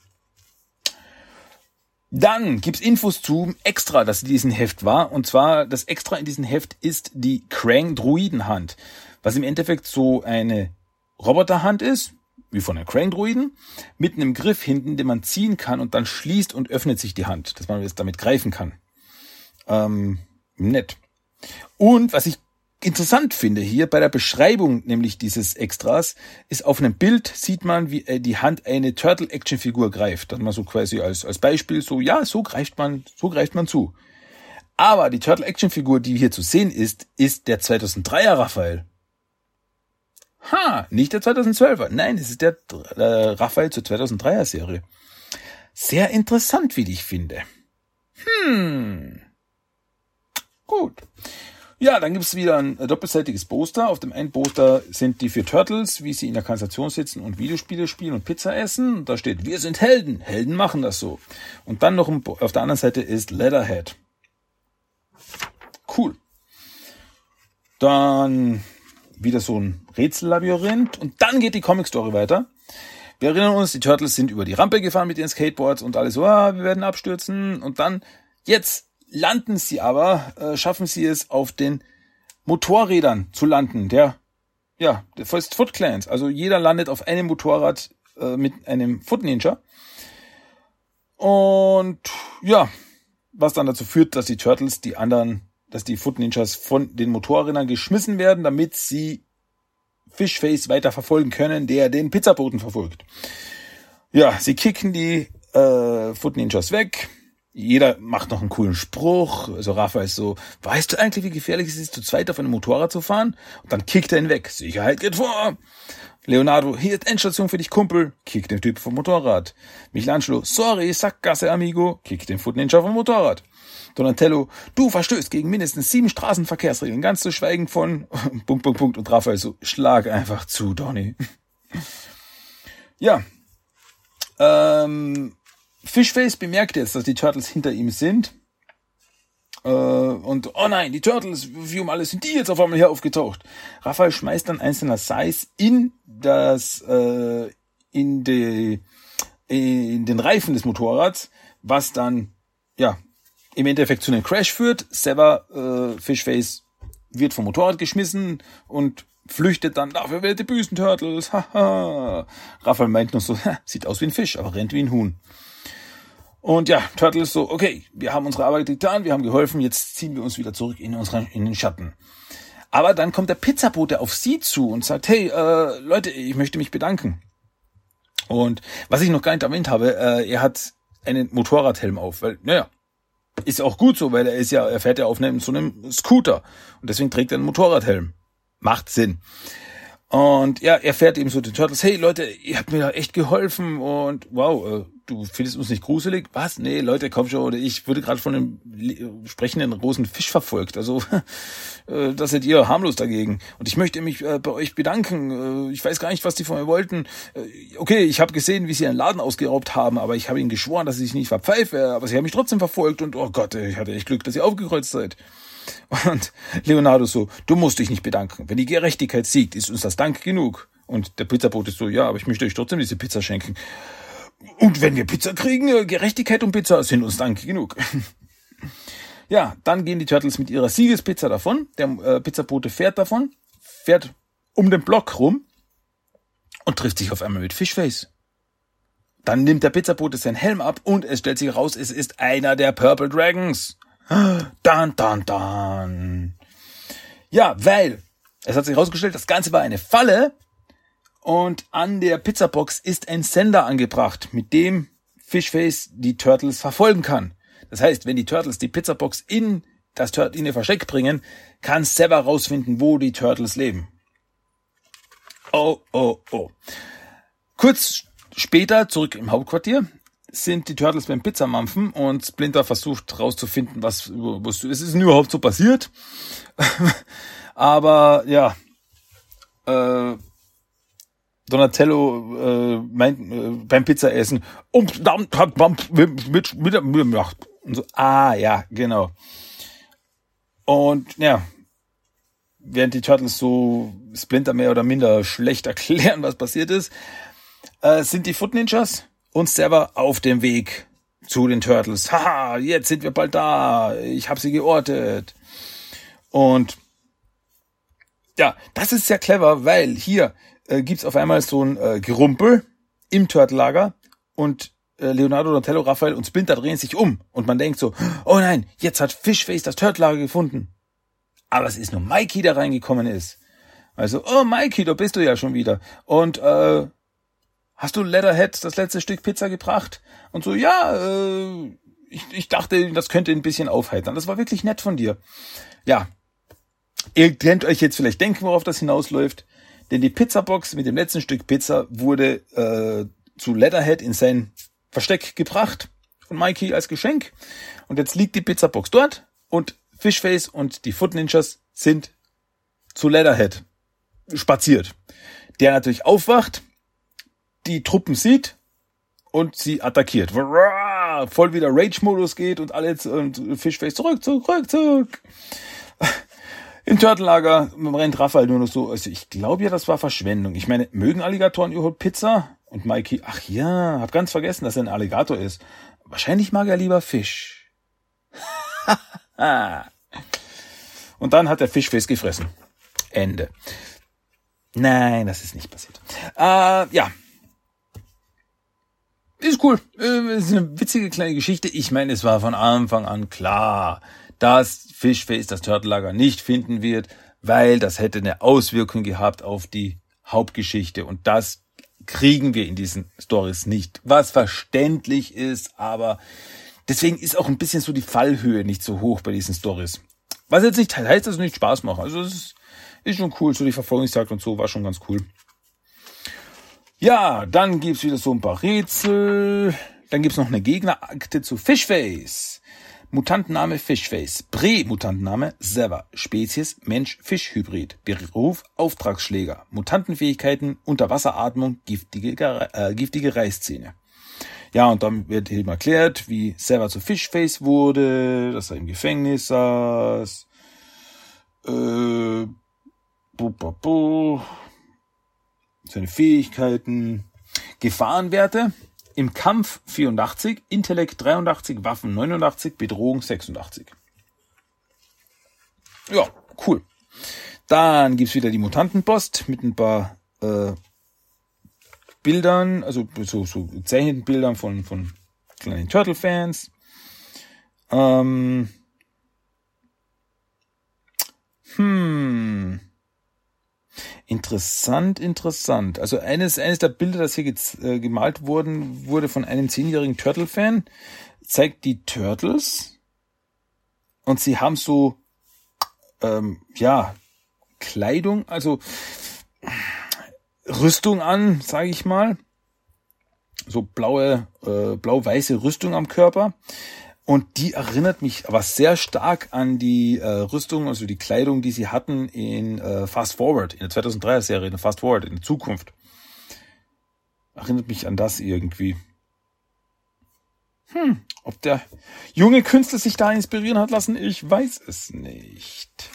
Dann gibt's Infos zu Extra, das in diesem Heft war. Und zwar, das Extra in diesem Heft ist die Krang Druidenhand. Was im Endeffekt so eine Roboterhand ist, wie von der Krang Druiden, mit einem Griff hinten, den man ziehen kann und dann schließt und öffnet sich die Hand, dass man es damit greifen kann. Ähm, nett. Und was ich interessant finde hier bei der Beschreibung nämlich dieses Extras ist auf einem Bild sieht man, wie äh, die Hand eine Turtle Action Figur greift. Dass man so quasi als, als Beispiel so, ja, so greift man, so greift man zu. Aber die Turtle Action Figur, die hier zu sehen ist, ist der 2003er Raphael. Ha, nicht der 2012er. Nein, es ist der äh, Raphael zur 2003er Serie. Sehr interessant, wie ich finde. Hm. Gut. Ja, dann gibt's wieder ein doppelseitiges Poster. Auf dem einen Poster sind die vier Turtles, wie sie in der Kanalisation sitzen und Videospiele spielen und Pizza essen. Und da steht, wir sind Helden. Helden machen das so. Und dann noch auf der anderen Seite ist Leatherhead. Cool. Dann wieder so ein Rätsellabyrinth. Und dann geht die Comic-Story weiter. Wir erinnern uns, die Turtles sind über die Rampe gefahren mit ihren Skateboards und alle so, ah, wir werden abstürzen. Und dann, jetzt landen sie aber, äh, schaffen sie es auf den Motorrädern zu landen, der, ja, der First Foot Clans. Also jeder landet auf einem Motorrad äh, mit einem Foot Ninja. Und ja, was dann dazu führt, dass die Turtles die anderen, dass die Foot Ninjas von den Motorrädern geschmissen werden, damit sie Fishface weiter verfolgen können, der den Pizzaboten verfolgt. Ja, sie kicken die äh, Foot Ninjas weg jeder macht noch einen coolen Spruch. Also Rafa ist so, weißt du eigentlich, wie gefährlich es ist, zu zweit auf einem Motorrad zu fahren? Und dann kickt er ihn weg. Sicherheit geht vor. Leonardo, hier ist Endstation für dich, Kumpel. Kickt den Typ vom Motorrad. Michelangelo, sorry, Sackgasse, amigo. Kickt den Foot Ninja vom Motorrad. Donatello, du verstößt gegen mindestens sieben Straßenverkehrsregeln, ganz zu schweigen von Punkt, Punkt, Punkt. Und Raphael so, schlag einfach zu, Donny. ja. Ähm, Fishface bemerkt jetzt, dass die Turtles hinter ihm sind. Äh, und, oh nein, die Turtles, wie um alles sind die jetzt auf einmal hier aufgetaucht. Raphael schmeißt dann einzelner Size in das, äh, in die, in den Reifen des Motorrads, was dann, ja, im Endeffekt zu einem Crash führt. Sever, äh, Fishface wird vom Motorrad geschmissen und flüchtet dann, dafür wird die Büßen Turtles, haha. Raphael meint nur so, sieht aus wie ein Fisch, aber rennt wie ein Huhn. Und ja, Turtle ist so, okay, wir haben unsere Arbeit getan, wir haben geholfen, jetzt ziehen wir uns wieder zurück in unseren, in den Schatten. Aber dann kommt der Pizzabote auf sie zu und sagt, hey, äh, Leute, ich möchte mich bedanken. Und was ich noch gar nicht erwähnt habe, äh, er hat einen Motorradhelm auf, weil, naja, ist auch gut so, weil er ist ja, er fährt ja auf einem, so einem Scooter und deswegen trägt er einen Motorradhelm. Macht Sinn. Und ja, er fährt eben so den Turtles, hey Leute, ihr habt mir da echt geholfen und wow, äh, du findest uns nicht gruselig? Was? Nee, Leute, komm schon, oder ich wurde gerade von einem sprechenden großen Fisch verfolgt. Also äh, das seid ihr harmlos dagegen. Und ich möchte mich äh, bei euch bedanken. Äh, ich weiß gar nicht, was die von mir wollten. Äh, okay, ich habe gesehen, wie sie einen Laden ausgeraubt haben, aber ich habe ihnen geschworen, dass ich nicht verpfeife, aber sie haben mich trotzdem verfolgt und oh Gott, ich hatte echt Glück, dass ihr aufgekreuzt seid. Und Leonardo so, du musst dich nicht bedanken. Wenn die Gerechtigkeit siegt, ist uns das Dank genug. Und der Pizzabote ist so, ja, aber ich möchte euch trotzdem diese Pizza schenken. Und wenn wir Pizza kriegen, äh, Gerechtigkeit und Pizza sind uns Dank genug. ja, dann gehen die Turtles mit ihrer Siegespizza davon. Der äh, Pizzabote fährt davon, fährt um den Block rum und trifft sich auf einmal mit Fishface. Dann nimmt der Pizzabote seinen Helm ab und es stellt sich raus, es ist einer der Purple Dragons. Dan, dan, dan. Ja, weil es hat sich herausgestellt, das Ganze war eine Falle und an der Pizzabox ist ein Sender angebracht, mit dem Fishface die Turtles verfolgen kann. Das heißt, wenn die Turtles die Pizzabox in das in ihr Versteck bringen, kann Sever rausfinden, wo die Turtles leben. Oh, oh, oh. Kurz später, zurück im Hauptquartier, sind die Turtles beim Pizzamampfen und Splinter versucht rauszufinden, was, was ist denn überhaupt so passiert. Aber ja, äh, Donatello äh, meint äh, beim Pizzaessen und dann hat man mit, mit, mit, gemacht. Und so, ah ja, genau. Und ja, während die Turtles so Splinter mehr oder minder schlecht erklären, was passiert ist, äh, sind die Foot Ninjas uns selber auf dem Weg zu den Turtles. Haha, jetzt sind wir bald da. Ich habe sie geortet. Und ja, das ist sehr clever, weil hier äh, gibt's auf einmal so ein äh, Gerumpel im Turtle-Lager und äh, Leonardo, Donatello, Raphael und Splinter drehen sich um und man denkt so, oh nein, jetzt hat Fishface das Turtle-Lager gefunden. Aber es ist nur Mikey, der reingekommen ist. Also, oh Mikey, da bist du ja schon wieder. Und äh, hast du Leatherhead das letzte Stück Pizza gebracht? Und so, ja, äh, ich, ich dachte, das könnte ein bisschen aufheitern. Das war wirklich nett von dir. Ja, ihr könnt euch jetzt vielleicht denken, worauf das hinausläuft. Denn die Pizzabox mit dem letzten Stück Pizza wurde äh, zu Leatherhead in sein Versteck gebracht von Mikey als Geschenk. Und jetzt liegt die Pizzabox dort und Fishface und die Foot Ninjas sind zu Leatherhead spaziert. Der natürlich aufwacht, die Truppen sieht und sie attackiert. Voll wieder Rage-Modus geht und alle und Fishface zurück, zurück, zurück. Im Turtellager rennt Raphael nur noch so. Also ich glaube ja, das war Verschwendung. Ich meine, mögen Alligatoren überhaupt Pizza? Und Mikey, ach ja, hab ganz vergessen, dass er ein Alligator ist. Wahrscheinlich mag er lieber Fisch. Und dann hat der Fischface gefressen. Ende. Nein, das ist nicht passiert. Äh, ja. Ist cool. Äh, ist eine witzige kleine Geschichte. Ich meine, es war von Anfang an klar, dass Fishface das Turtellager nicht finden wird, weil das hätte eine Auswirkung gehabt auf die Hauptgeschichte und das kriegen wir in diesen Stories nicht, was verständlich ist, aber deswegen ist auch ein bisschen so die Fallhöhe nicht so hoch bei diesen Stories. Was jetzt nicht heißt, dass es nicht Spaß macht. Also es ist, ist schon cool, so die Verfolgungsjagd und so war schon ganz cool. Ja, dann gibt's wieder so ein paar Rätsel. Dann gibt's noch eine Gegnerakte zu Fishface. Mutantenname Fishface. Prä-Mutantenname Sever. Spezies Mensch-Fisch-Hybrid. Beruf Auftragsschläger. Mutantenfähigkeiten Unterwasseratmung, giftige, äh, giftige Reißzähne. Ja, und dann wird eben erklärt, wie Sever zu Fishface wurde, dass er im Gefängnis saß. Äh, bu, bu, bu, seine Fähigkeiten. Gefahrenwerte im Kampf 84, Intellekt 83, Waffen 89, Bedrohung 86. Ja, cool. Dann gibt's wieder die Mutantenpost mit ein paar äh, Bildern, also so, so gezeichneten Bildern von, von kleinen Turtle-Fans. Ähm, hm. Interessant, interessant. Also eines, eines der Bilder, das hier äh, gemalt wurden, wurde von einem zehnjährigen Turtle-Fan, zeigt die Turtles und sie haben so, ähm, ja, Kleidung, also Rüstung an, sage ich mal. So blaue, äh, blau-weiße Rüstung am Körper. Und die erinnert mich aber sehr stark an die äh, Rüstung, also die Kleidung, die sie hatten in äh, Fast Forward, in der 2003er Serie, in Fast Forward, in der Zukunft. Erinnert mich an das irgendwie. Hm, ob der junge Künstler sich da inspirieren hat lassen, ich weiß es nicht.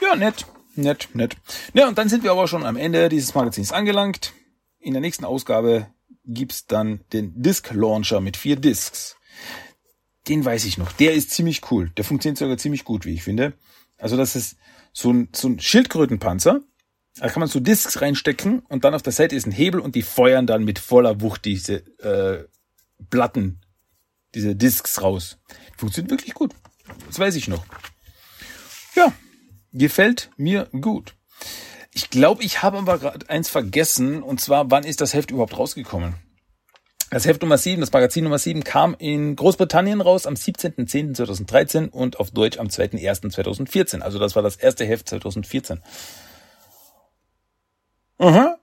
Ja, nett, nett, nett. Ja, und dann sind wir aber schon am Ende dieses Magazins angelangt. In der nächsten Ausgabe gibt's dann den Disk Launcher mit vier Discs den weiß ich noch. Der ist ziemlich cool. Der funktioniert sogar ziemlich gut, wie ich finde. Also das ist so ein, so ein Schildkrötenpanzer. Da kann man so Discs reinstecken und dann auf der Seite ist ein Hebel und die feuern dann mit voller Wucht diese äh, Platten, diese Discs raus. Funktioniert wirklich gut. Das weiß ich noch. Ja, gefällt mir gut. Ich glaube, ich habe aber gerade eins vergessen und zwar, wann ist das Heft überhaupt rausgekommen? Das Heft Nummer 7, das Magazin Nummer 7 kam in Großbritannien raus am 17.10.2013 und auf Deutsch am 2.1.2014. Also das war das erste Heft 2014. Aha.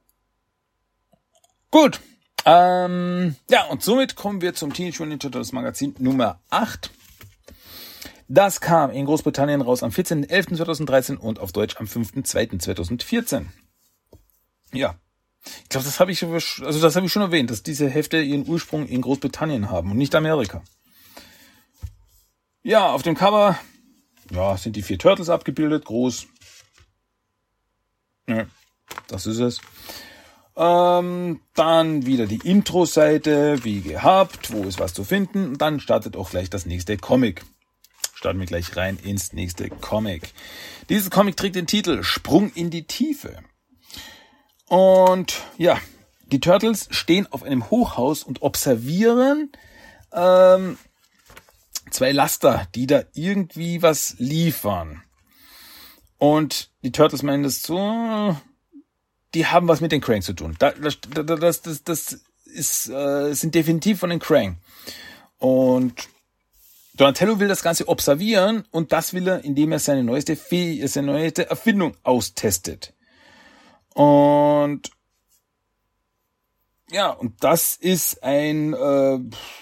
Gut. Ähm, ja, und somit kommen wir zum Teenage Mutant Ninja Turtles Magazin Nummer 8. Das kam in Großbritannien raus am 14.11.2013 und auf Deutsch am 5.2.2014. Ja, ich glaube, das habe ich, also das habe ich schon erwähnt, dass diese Hefte ihren Ursprung in Großbritannien haben und nicht Amerika. Ja, auf dem Cover, ja, sind die vier Turtles abgebildet, groß. Ja, das ist es. Ähm, dann wieder die Intro-Seite, wie gehabt, wo ist was zu finden. Und dann startet auch gleich das nächste Comic. Starten wir gleich rein ins nächste Comic. Dieses Comic trägt den Titel Sprung in die Tiefe. Und ja, die Turtles stehen auf einem Hochhaus und observieren ähm, zwei Laster, die da irgendwie was liefern. Und die Turtles meinen das so, die haben was mit den Krang zu tun. Das, das, das, das ist, äh, sind definitiv von den Krang. Und Donatello will das Ganze observieren und das will er, indem er seine neueste, Fee seine neueste Erfindung austestet. Und ja, und das ist ein äh,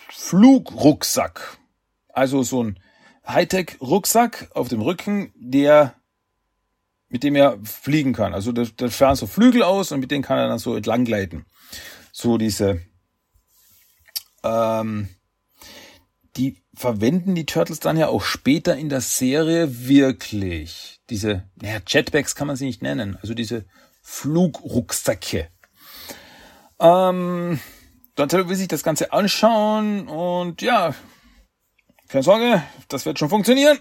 Flugrucksack. Also so ein Hightech-Rucksack auf dem Rücken, der mit dem er fliegen kann. Also da, da fahren so Flügel aus und mit denen kann er dann so entlang gleiten. So diese ähm, die verwenden die Turtles dann ja auch später in der Serie wirklich. Diese, naja, Jetpacks kann man sie nicht nennen. Also diese Flugrucksäcke. Ähm, Donatello will sich das Ganze anschauen und ja, keine Sorge, das wird schon funktionieren.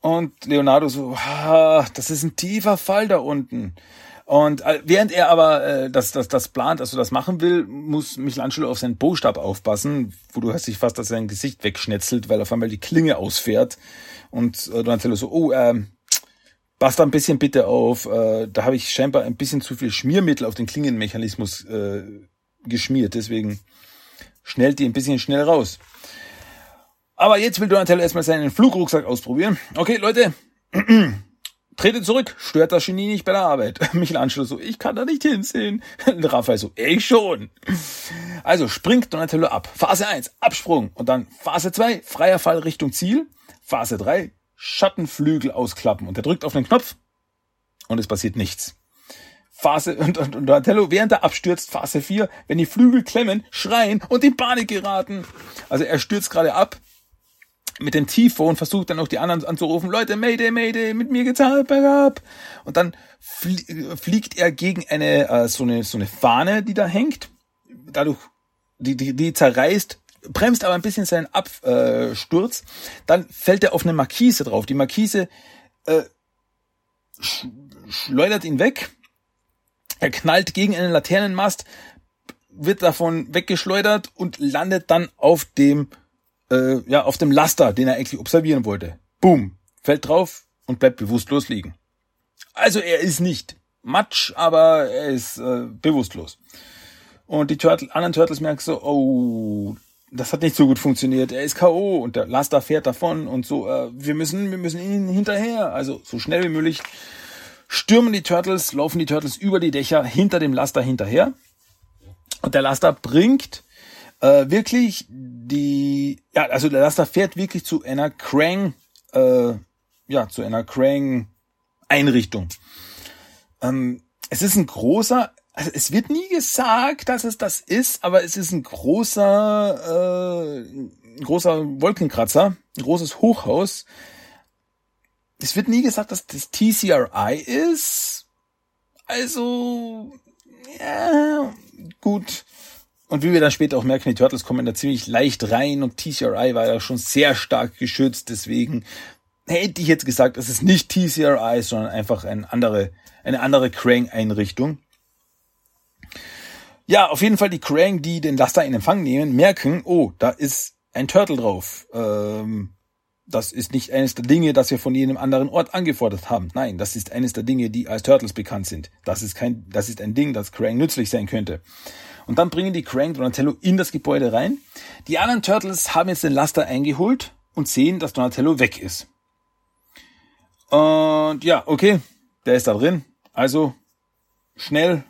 Und Leonardo so, ah, das ist ein tiefer Fall da unten. Und äh, während er aber äh, das, das, das plant, also das machen will, muss Michelangelo auf seinen Bostab aufpassen, wo du hast sich fast dass sein Gesicht wegschnetzelt, weil auf einmal die Klinge ausfährt. Und äh, Donatello so, oh, äh, Pass da ein bisschen bitte auf. Äh, da habe ich scheinbar ein bisschen zu viel Schmiermittel auf den Klingenmechanismus äh, geschmiert. Deswegen schnellt die ein bisschen schnell raus. Aber jetzt will Donatello erstmal seinen Flugrucksack ausprobieren. Okay, Leute, trete zurück, stört das Genie nicht bei der Arbeit. Michelangelo so, ich kann da nicht hinsehen. Raphael so, ich schon. Also springt Donatello ab. Phase 1, Absprung. Und dann Phase 2, freier Fall Richtung Ziel. Phase 3, Schattenflügel ausklappen und er drückt auf den Knopf und es passiert nichts. Phase und, und, und Donatello, während er abstürzt, Phase 4, wenn die Flügel klemmen, schreien und in Panik geraten. Also er stürzt gerade ab mit dem T-Phone, versucht dann auch die anderen anzurufen, Leute, Mayday, Mayday, mit mir gezahlt, bergab. Und dann fliegt er gegen eine, äh, so eine, so eine Fahne, die da hängt. Dadurch, die, die, die zerreißt bremst aber ein bisschen seinen Absturz. Dann fällt er auf eine Markise drauf. Die Markise äh, schleudert ihn weg. Er knallt gegen einen Laternenmast, wird davon weggeschleudert und landet dann auf dem äh, ja auf dem Laster, den er eigentlich observieren wollte. Boom, fällt drauf und bleibt bewusstlos liegen. Also er ist nicht Matsch, aber er ist äh, bewusstlos. Und die Turtle, anderen Turtles merken so, oh, das hat nicht so gut funktioniert. Er ist K.O. und der Laster fährt davon und so, äh, wir müssen, wir müssen ihn hinterher. Also so schnell wie möglich stürmen die Turtles, laufen die Turtles über die Dächer hinter dem Laster hinterher. Und der Laster bringt äh, wirklich die, ja, also der Laster fährt wirklich zu einer Krang, äh, ja, zu einer Krang Einrichtung. Ähm, es ist ein großer, also es wird nie gesagt, dass es das ist, aber es ist ein großer, äh, ein großer Wolkenkratzer, ein großes Hochhaus. Es wird nie gesagt, dass das TCRI ist. Also, ja, gut. Und wie wir dann später auch merken, die Turtles kommen da ziemlich leicht rein und TCRI war ja schon sehr stark geschützt, deswegen hätte ich jetzt gesagt, es ist nicht TCRI, sondern einfach eine andere, eine andere Krang-Einrichtung. Ja, auf jeden Fall die Krang, die den Laster in Empfang nehmen, merken, oh, da ist ein Turtle drauf. Ähm, das ist nicht eines der Dinge, das wir von jedem anderen Ort angefordert haben. Nein, das ist eines der Dinge, die als Turtles bekannt sind. Das ist kein, das ist ein Ding, das Krang nützlich sein könnte. Und dann bringen die Krang Donatello in das Gebäude rein. Die anderen Turtles haben jetzt den Laster eingeholt und sehen, dass Donatello weg ist. Und ja, okay, der ist da drin. Also schnell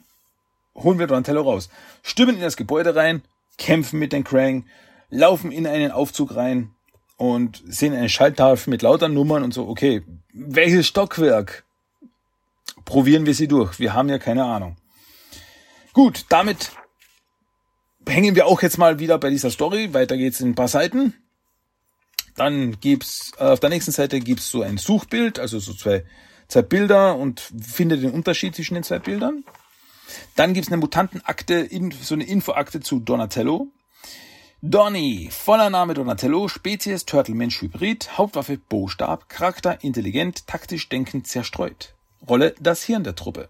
holen wir Donatello raus. Stürmen in das Gebäude rein, kämpfen mit den Krang, laufen in einen Aufzug rein und sehen eine Schalttafel mit lauter Nummern und so, okay, welches Stockwerk? Probieren wir sie durch. Wir haben ja keine Ahnung. Gut, damit hängen wir auch jetzt mal wieder bei dieser Story. Weiter geht's in ein paar Seiten. Dann gibt's äh, auf der nächsten Seite gibt's so ein Suchbild, also so zwei, zwei Bilder und finde den Unterschied zwischen den zwei Bildern. Dann gibt's eine Mutantenakte, so eine Infoakte zu Donatello. Donny, voller Name Donatello, Spezies Turtle Mensch Hybrid, Hauptwaffe Bostab, Charakter intelligent, taktisch denkend zerstreut. Rolle das Hirn der Truppe.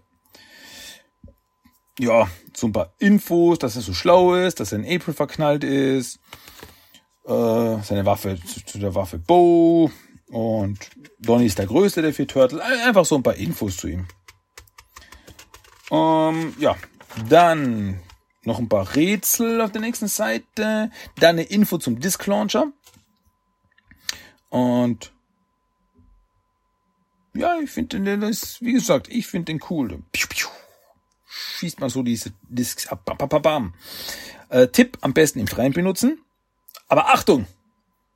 Ja, so ein paar Infos, dass er so schlau ist, dass er in April verknallt ist, äh, seine Waffe zu, zu der Waffe Bo und Donny ist der größte der vier Turtles. Einfach so ein paar Infos zu ihm. Ähm, ja, dann noch ein paar Rätsel auf der nächsten Seite. Dann eine Info zum Disk Launcher. Und ja, ich finde den, das, wie gesagt, ich finde den cool. Schießt mal so diese Disks ab. Bam, bam, bam. Äh, Tipp, am besten im Freien benutzen. Aber Achtung!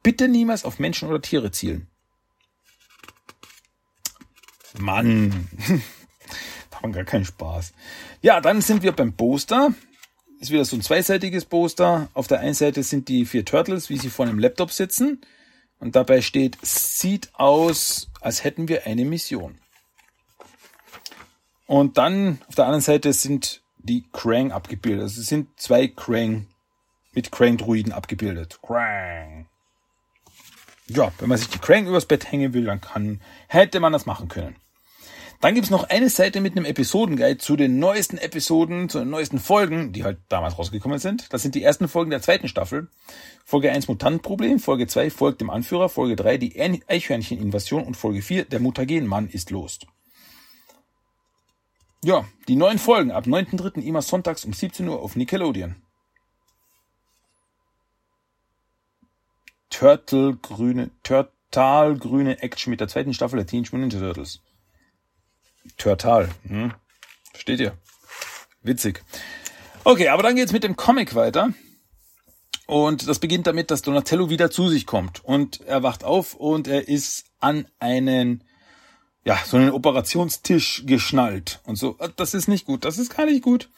Bitte niemals auf Menschen oder Tiere zielen. Mann. haben gar keinen Spaß. Ja, dann sind wir beim Poster. Ist wieder so ein zweiseitiges Poster. Auf der einen Seite sind die vier Turtles, wie sie vor einem Laptop sitzen. Und dabei steht, sieht aus, als hätten wir eine Mission. Und dann auf der anderen Seite sind die Krang abgebildet. Also es sind zwei Krang mit Krang-Druiden abgebildet. Krang. Ja, wenn man sich die Krang übers Bett hängen will, dann kann, hätte man das machen können. Dann gibt's noch eine Seite mit einem Episodenguide zu den neuesten Episoden, zu den neuesten Folgen, die halt damals rausgekommen sind. Das sind die ersten Folgen der zweiten Staffel. Folge 1 Mutantenproblem, Folge 2 folgt dem Anführer, Folge 3 die Eichhörncheninvasion und Folge 4 der Mutagenmann ist los. Ja, die neuen Folgen ab 9.3. immer sonntags um 17 Uhr auf Nickelodeon. Turtle grüne, Turtle grüne Action mit der zweiten Staffel der Teenage Mutant Ninja Turtles. Turtal. Hm? Versteht ihr? Witzig. Okay, aber dann geht's mit dem Comic weiter. Und das beginnt damit, dass Donatello wieder zu sich kommt. Und er wacht auf und er ist an einen, ja, so einen Operationstisch geschnallt. Und so, äh, das ist nicht gut, das ist gar nicht gut.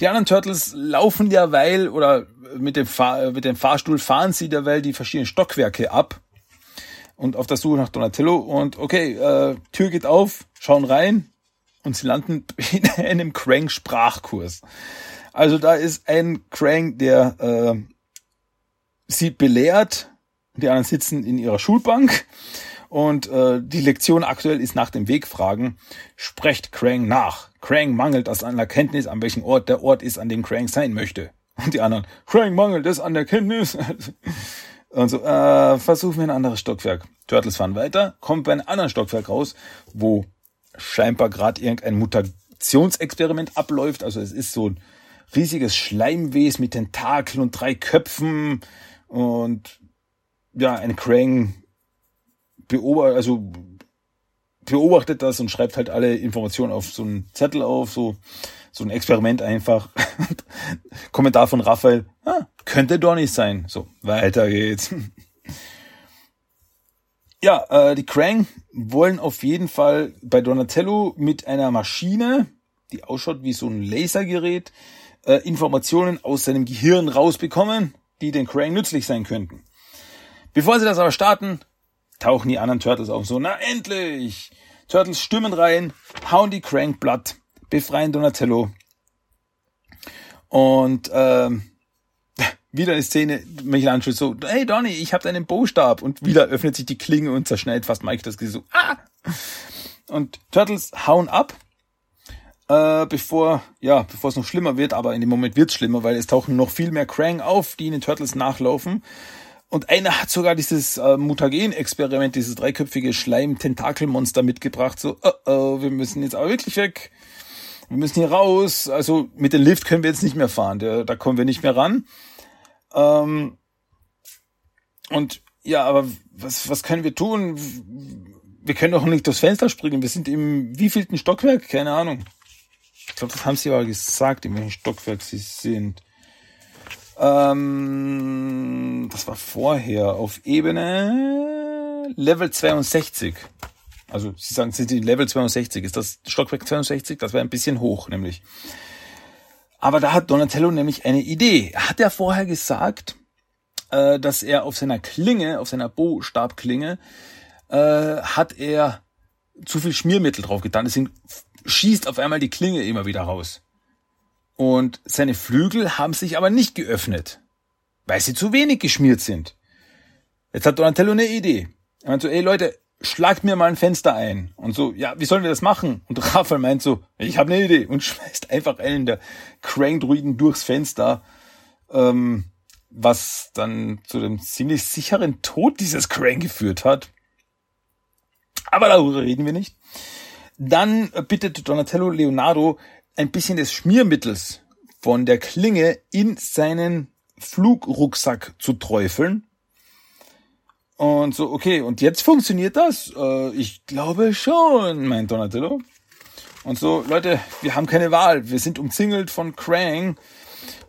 Die anderen Turtles laufen derweil oder mit dem, Fahr mit dem Fahrstuhl fahren sie derweil die verschiedenen Stockwerke ab und auf der Suche nach Donatello und okay, äh, Tür geht auf, schauen rein und sie landen in einem Krang-Sprachkurs. Also da ist ein Krang, der äh, sie belehrt, die anderen sitzen in ihrer Schulbank und äh, die Lektion aktuell ist nach dem Wegfragen, sprecht Krang nach. Krang mangelt es an Erkenntnis, an welchem Ort der Ort ist, an dem Krang sein möchte. Und die anderen, Krang mangelt es an Erkenntnis. Und so, äh, versuchen wir ein anderes Stockwerk. Turtles fahren weiter, kommt bei einem anderen Stockwerk raus, wo scheinbar gerade irgendein Mutationsexperiment abläuft. Also es ist so ein riesiges Schleimwes mit Tentakeln und drei Köpfen und ja, ein Krang beobachtet, also beobachtet das und schreibt halt alle Informationen auf so einen Zettel auf, so, so ein Experiment einfach. Kommentar von Raphael, ah, könnte doch nicht sein. So, weiter geht's. ja, äh, die Krang wollen auf jeden Fall bei Donatello mit einer Maschine, die ausschaut wie so ein Lasergerät, äh, Informationen aus seinem Gehirn rausbekommen, die den Krang nützlich sein könnten. Bevor sie das aber starten, tauchen die anderen Turtles auf so, na endlich! Turtles stürmen rein, hauen die Crank platt, befreien Donatello. Und ähm, wieder eine Szene, Michelangelo so, hey Donny, ich hab deinen Bostab. Und wieder öffnet sich die Klinge und zerschneidet fast Mike das Gesicht so, ah! Und Turtles hauen ab, äh, bevor, ja, bevor es noch schlimmer wird, aber in dem Moment wird's schlimmer, weil es tauchen noch viel mehr Krang auf, die in den Turtles nachlaufen. Und einer hat sogar dieses äh, Mutagen-Experiment, dieses dreiköpfige Schleim-Tentakelmonster mitgebracht. So, oh, oh, wir müssen jetzt aber wirklich weg. Wir müssen hier raus. Also mit dem Lift können wir jetzt nicht mehr fahren. Da, da kommen wir nicht mehr ran. Ähm, und ja, aber was, was können wir tun? Wir können doch nicht durchs Fenster springen. Wir sind im wievielten Stockwerk? Keine Ahnung. Ich glaube, das haben sie aber gesagt, in welchem Stockwerk sie sind. Ähm, das war vorher auf Ebene Level 62. Also Sie sagen, sind die Level 62. Ist das Stockwerk 62? Das wäre ein bisschen hoch, nämlich. Aber da hat Donatello nämlich eine Idee. Er hat ja vorher gesagt, äh, dass er auf seiner Klinge, auf seiner Bo-Stabklinge, äh, hat er zu viel Schmiermittel drauf getan. Deswegen schießt auf einmal die Klinge immer wieder raus. Und seine Flügel haben sich aber nicht geöffnet, weil sie zu wenig geschmiert sind. Jetzt hat Donatello eine Idee. Er meint so, ey Leute, schlagt mir mal ein Fenster ein. Und so, ja, wie sollen wir das machen? Und Raphael meint so, ich habe eine Idee und schmeißt einfach einen der Krang-Druiden durchs Fenster, ähm, was dann zu dem ziemlich sicheren Tod dieses Krang geführt hat. Aber darüber reden wir nicht. Dann bittet Donatello Leonardo, ein bisschen des Schmiermittels von der Klinge in seinen Flugrucksack zu träufeln. Und so, okay, und jetzt funktioniert das? Äh, ich glaube schon, meint Donatello. Und so, Leute, wir haben keine Wahl. Wir sind umzingelt von Krang.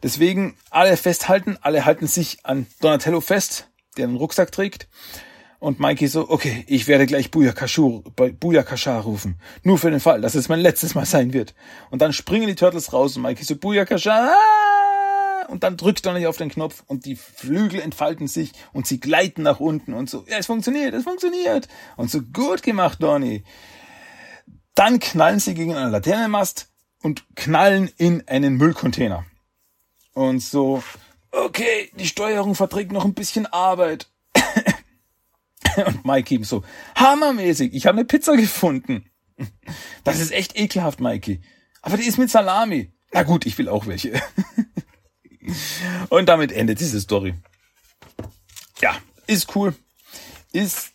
Deswegen alle festhalten, alle halten sich an Donatello fest, der einen Rucksack trägt. Und Mikey so, okay, ich werde gleich Booyakasha rufen. Nur für den Fall, dass es mein letztes Mal sein wird. Und dann springen die Turtles raus und Mikey so, Booyakasha! Und dann drückt er nicht auf den Knopf und die Flügel entfalten sich und sie gleiten nach unten und so, ja, es funktioniert, es funktioniert. Und so gut gemacht, Donny. Dann knallen sie gegen einen Laternenmast und knallen in einen Müllcontainer. Und so, okay, die Steuerung verträgt noch ein bisschen Arbeit. Und Mikey so, hammermäßig, ich habe eine Pizza gefunden. Das ist echt ekelhaft, Mikey. Aber die ist mit Salami. Na gut, ich will auch welche. Und damit endet diese Story. Ja, ist cool. Ist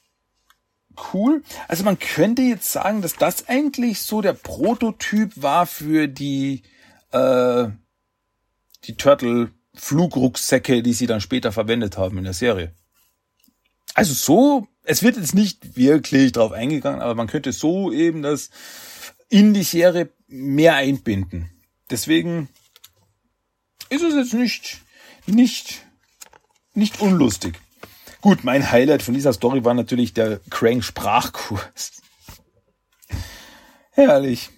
cool. Also man könnte jetzt sagen, dass das eigentlich so der Prototyp war für die, äh, die Turtle-Flugrucksäcke, die sie dann später verwendet haben in der Serie. Also so, es wird jetzt nicht wirklich drauf eingegangen, aber man könnte so eben das in die Serie mehr einbinden. Deswegen ist es jetzt nicht, nicht, nicht unlustig. Gut, mein Highlight von dieser Story war natürlich der Crank Sprachkurs. Herrlich.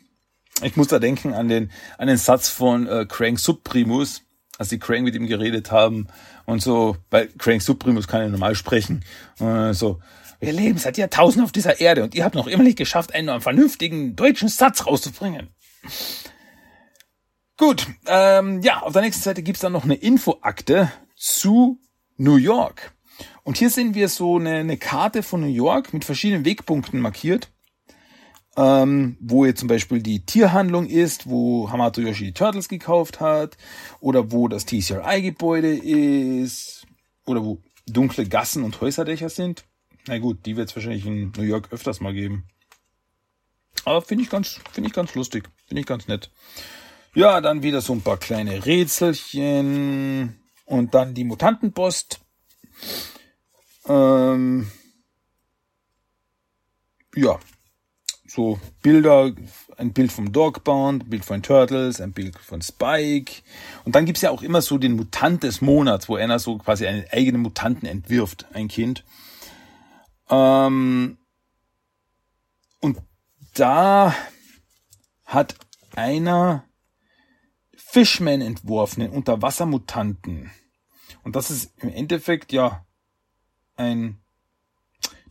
Ich muss da denken an den, an den Satz von äh, Crank Subprimus, als die Crank mit ihm geredet haben und so, weil Crank Suprimus kann ja normal sprechen. Und so, wir leben seit Jahrtausenden auf dieser Erde und ihr habt noch immer nicht geschafft, einen vernünftigen deutschen Satz rauszubringen. Gut, ähm, ja, auf der nächsten Seite gibt's dann noch eine Infoakte zu New York. Und hier sehen wir so eine, eine Karte von New York mit verschiedenen Wegpunkten markiert ähm, wo jetzt zum Beispiel die Tierhandlung ist, wo Hamato Yoshi die Turtles gekauft hat, oder wo das TCRI-Gebäude ist, oder wo dunkle Gassen und Häuserdächer sind. Na gut, die wird es wahrscheinlich in New York öfters mal geben. Aber finde ich ganz, finde ich ganz lustig. Finde ich ganz nett. Ja, dann wieder so ein paar kleine Rätselchen und dann die Mutantenpost. Ähm, ja, so Bilder, ein Bild vom Dogbound, ein Bild von Turtles, ein Bild von Spike. Und dann gibt's ja auch immer so den Mutant des Monats, wo einer so quasi einen eigenen Mutanten entwirft, ein Kind. Ähm, und da hat einer Fishman entworfen, den Unterwassermutanten. Und das ist im Endeffekt ja ein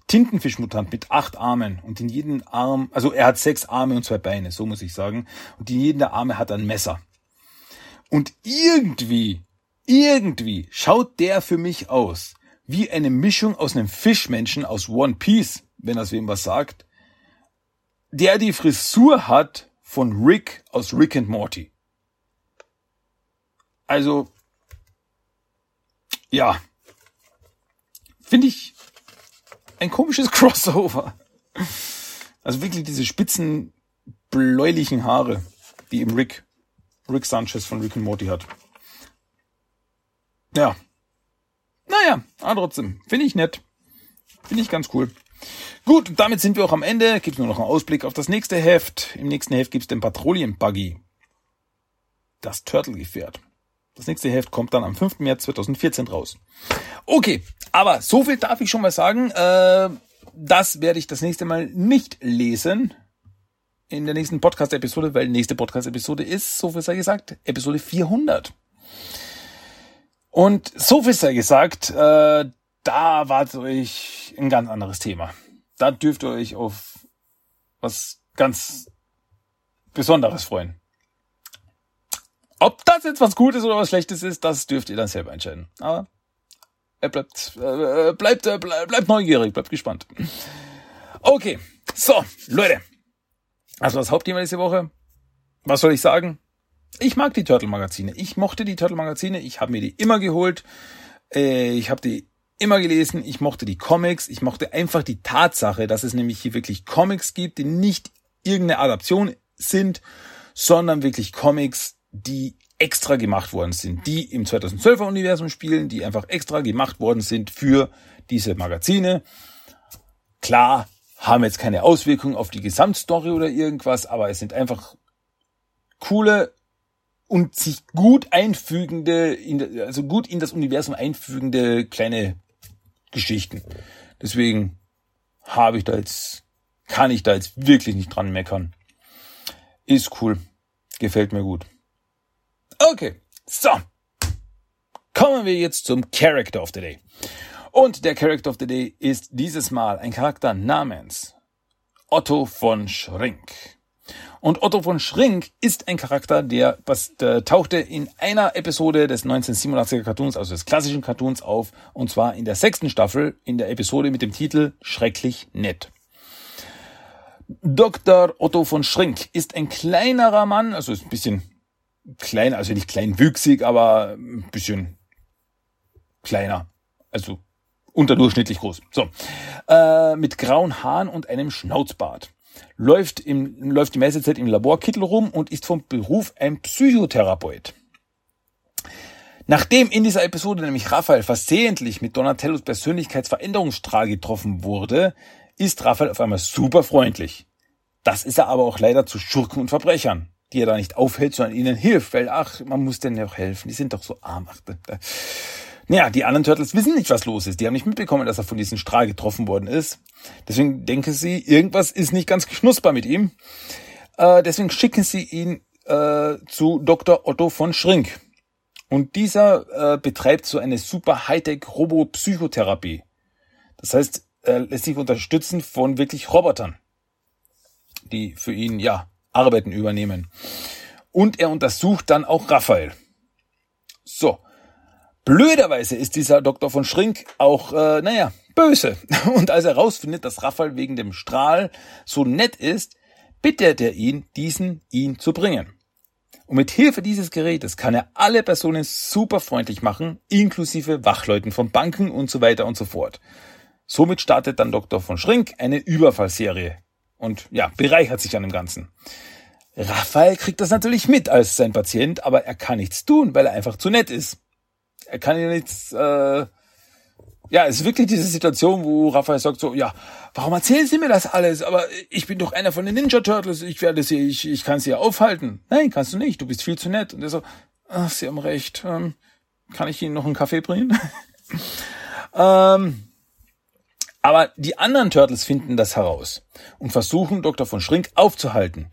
Tintenfischmutant mit acht Armen und in jedem Arm, also er hat sechs Arme und zwei Beine, so muss ich sagen. Und in jedem der Arme hat er ein Messer. Und irgendwie, irgendwie schaut der für mich aus wie eine Mischung aus einem Fischmenschen aus One Piece, wenn das wem was sagt, der die Frisur hat von Rick aus Rick and Morty. Also, ja, finde ich ein komisches Crossover. Also wirklich diese spitzen, bläulichen Haare, die eben Rick, Rick Sanchez von Rick and Morty hat. Ja. Naja, aber trotzdem, finde ich nett. Finde ich ganz cool. Gut, damit sind wir auch am Ende. Gibt nur noch einen Ausblick auf das nächste Heft. Im nächsten Heft gibt's den Patrouillen Buggy. Das Turtle-Gefährt. Das nächste Heft kommt dann am 5. März 2014 raus. Okay, aber so viel darf ich schon mal sagen. Äh, das werde ich das nächste Mal nicht lesen in der nächsten Podcast-Episode, weil nächste Podcast-Episode ist, so viel sei gesagt, Episode 400. Und so viel sei gesagt, äh, da wartet euch ein ganz anderes Thema. Da dürft ihr euch auf was ganz Besonderes freuen. Ob das jetzt was Gutes oder was Schlechtes ist, das dürft ihr dann selber entscheiden. Aber er bleibt, äh, bleibt, äh, bleibt neugierig, bleibt gespannt. Okay, so, Leute. Also das Hauptthema diese Woche. Was soll ich sagen? Ich mag die Turtle-Magazine. Ich mochte die Turtle-Magazine. Ich habe mir die immer geholt. Äh, ich habe die immer gelesen. Ich mochte die Comics. Ich mochte einfach die Tatsache, dass es nämlich hier wirklich Comics gibt, die nicht irgendeine Adaption sind, sondern wirklich Comics, die extra gemacht worden sind, die im 2012er Universum spielen, die einfach extra gemacht worden sind für diese Magazine. Klar, haben jetzt keine Auswirkungen auf die Gesamtstory oder irgendwas, aber es sind einfach coole und sich gut einfügende, also gut in das Universum einfügende kleine Geschichten. Deswegen habe ich da jetzt, kann ich da jetzt wirklich nicht dran meckern. Ist cool. Gefällt mir gut. Okay, so. Kommen wir jetzt zum Character of the Day. Und der Character of the Day ist dieses Mal ein Charakter namens Otto von Schrink. Und Otto von Schrink ist ein Charakter, der, was, der tauchte in einer Episode des 1987er Cartoons, also des klassischen Cartoons auf, und zwar in der sechsten Staffel, in der Episode mit dem Titel Schrecklich nett. Dr. Otto von Schrink ist ein kleinerer Mann, also ist ein bisschen klein, also nicht kleinwüchsig, aber ein bisschen kleiner. Also unterdurchschnittlich groß. So. Äh, mit grauen Haaren und einem Schnauzbart. Läuft, im, läuft die meiste Zeit im Laborkittel rum und ist vom Beruf ein Psychotherapeut. Nachdem in dieser Episode nämlich Raphael versehentlich mit Donatellos Persönlichkeitsveränderungsstrahl getroffen wurde, ist Raphael auf einmal super freundlich. Das ist er aber auch leider zu Schurken und Verbrechern die er da nicht aufhält, sondern ihnen hilft, weil, ach, man muss denen ja auch helfen, die sind doch so arm. Ach, da, da. Naja, die anderen Turtles wissen nicht, was los ist. Die haben nicht mitbekommen, dass er von diesem Strahl getroffen worden ist. Deswegen denken sie, irgendwas ist nicht ganz knusper mit ihm. Äh, deswegen schicken sie ihn äh, zu Dr. Otto von Schrink. Und dieser äh, betreibt so eine super Hightech-Robo-Psychotherapie. Das heißt, er lässt sich unterstützen von wirklich Robotern, die für ihn, ja, Arbeiten übernehmen. Und er untersucht dann auch Raphael. So. Blöderweise ist dieser Doktor von Schrink auch, äh, naja, böse. Und als er herausfindet, dass Raphael wegen dem Strahl so nett ist, bittet er ihn, diesen ihn zu bringen. Und mit Hilfe dieses Gerätes kann er alle Personen super freundlich machen, inklusive Wachleuten von Banken und so weiter und so fort. Somit startet dann Dr. von Schrink eine Überfallserie und ja, bereichert sich an dem Ganzen. Raphael kriegt das natürlich mit als sein Patient, aber er kann nichts tun, weil er einfach zu nett ist. Er kann ja nichts, äh, ja, es ist wirklich diese Situation, wo Raphael sagt so, ja, warum erzählen Sie mir das alles? Aber ich bin doch einer von den Ninja Turtles, ich werde sie, ich, ich kann sie ja aufhalten. Nein, kannst du nicht, du bist viel zu nett. Und er so, ach, Sie haben recht, ähm, kann ich Ihnen noch einen Kaffee bringen? ähm, aber die anderen Turtles finden das heraus und versuchen Dr. von Schrink aufzuhalten,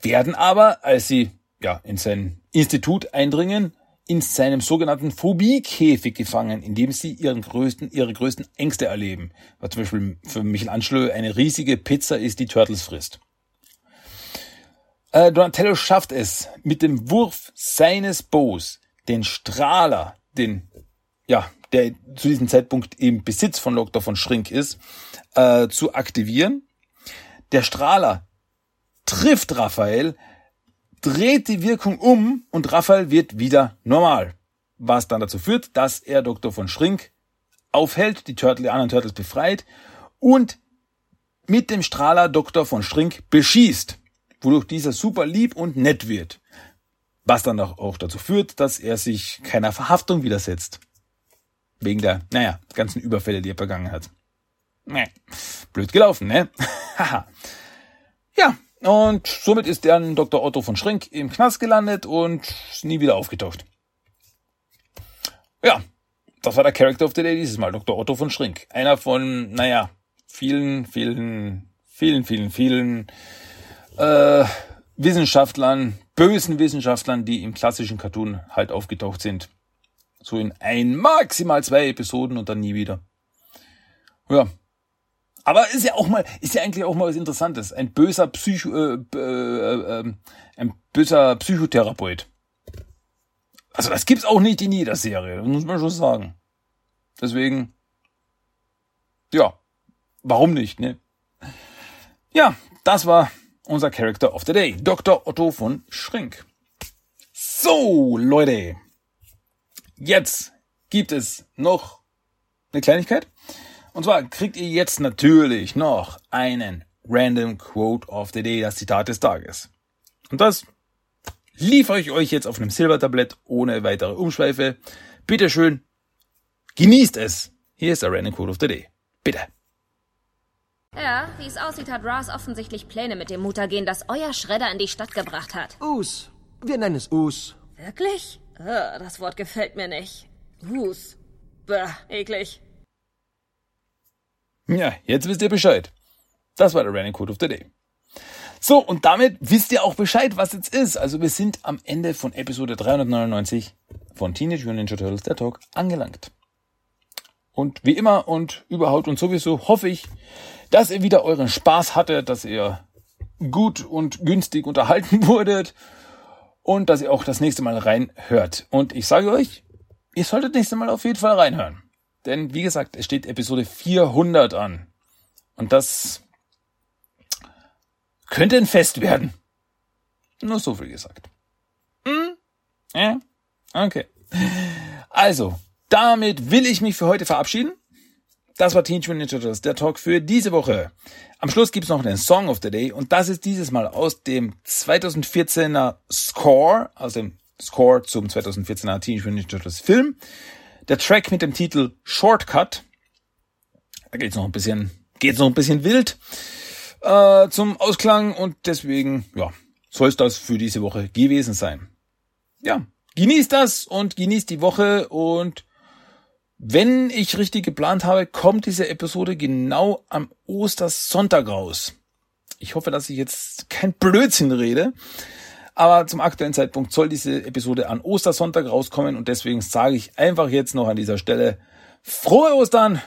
werden aber, als sie ja in sein Institut eindringen, in seinem sogenannten Phobiekäfig gefangen, in dem sie ihren größten, ihre größten Ängste erleben. Was zum Beispiel für Michelangelo eine riesige Pizza ist, die Turtles frisst. Äh, Donatello schafft es, mit dem Wurf seines Bows den Strahler, den ja, der zu diesem Zeitpunkt im Besitz von Dr. von Schrink ist, äh, zu aktivieren. Der Strahler trifft Raphael, dreht die Wirkung um und Raphael wird wieder normal. Was dann dazu führt, dass er Dr. von Schrink aufhält, die, Turtle, die anderen Turtles befreit und mit dem Strahler Dr. von Schrink beschießt, wodurch dieser super lieb und nett wird. Was dann auch dazu führt, dass er sich keiner Verhaftung widersetzt. Wegen der, naja, ganzen Überfälle, die er begangen hat. Nee, blöd gelaufen, ne? Haha. ja, und somit ist dann Dr. Otto von Schrink im Knast gelandet und ist nie wieder aufgetaucht. Ja, das war der Character of the Day dieses Mal, Dr. Otto von Schrink. Einer von, naja, vielen, vielen, vielen, vielen, vielen äh, Wissenschaftlern, bösen Wissenschaftlern, die im klassischen Cartoon halt aufgetaucht sind. So in ein, maximal zwei Episoden und dann nie wieder. Ja. Aber ist ja auch mal, ist ja eigentlich auch mal was Interessantes. Ein böser Psycho, äh, äh, äh, ein böser Psychotherapeut. Also das gibt's auch nicht in jeder Serie, das muss man schon sagen. Deswegen, ja, warum nicht, ne? Ja, das war unser Character of the Day, Dr. Otto von Schrink. So, Leute, Jetzt gibt es noch eine Kleinigkeit. Und zwar kriegt ihr jetzt natürlich noch einen Random Quote of the Day, das Zitat des Tages. Und das liefere ich euch jetzt auf einem Silbertablett ohne weitere Umschweife. Bitte schön, genießt es. Hier ist der Random Quote of the Day. Bitte. Ja, wie es aussieht, hat Ras offensichtlich Pläne mit dem Mutagen, das euer Schredder in die Stadt gebracht hat. Us. Wir nennen es Us. Wirklich? Uh, das Wort gefällt mir nicht. Hus. Bäh, eklig. Ja, jetzt wisst ihr Bescheid. Das war der Running Code of the Day. So, und damit wisst ihr auch Bescheid, was jetzt ist. Also wir sind am Ende von Episode 399 von Teenage Mutant Ninja Turtles, der Talk, angelangt. Und wie immer und überhaupt und sowieso hoffe ich, dass ihr wieder euren Spaß hattet, dass ihr gut und günstig unterhalten wurdet und dass ihr auch das nächste Mal reinhört. Und ich sage euch, ihr solltet nächstes Mal auf jeden Fall reinhören. Denn wie gesagt, es steht Episode 400 an. Und das könnte ein Fest werden. Nur so viel gesagt. Hm? Ja? Okay. Also, damit will ich mich für heute verabschieden. Das war Teenage Mutant Ninja Turtles, der Talk für diese Woche. Am Schluss gibt's noch den Song of the Day und das ist dieses Mal aus dem 2014er Score, aus dem Score zum 2014er Teenage Mutant Ninja Turtles Film. Der Track mit dem Titel Shortcut. Da geht's noch ein bisschen, geht's noch ein bisschen wild äh, zum Ausklang und deswegen, ja, soll es das für diese Woche gewesen sein. Ja, genießt das und genießt die Woche und wenn ich richtig geplant habe, kommt diese Episode genau am Ostersonntag raus. Ich hoffe, dass ich jetzt kein Blödsinn rede. Aber zum aktuellen Zeitpunkt soll diese Episode an Ostersonntag rauskommen und deswegen sage ich einfach jetzt noch an dieser Stelle frohe Ostern.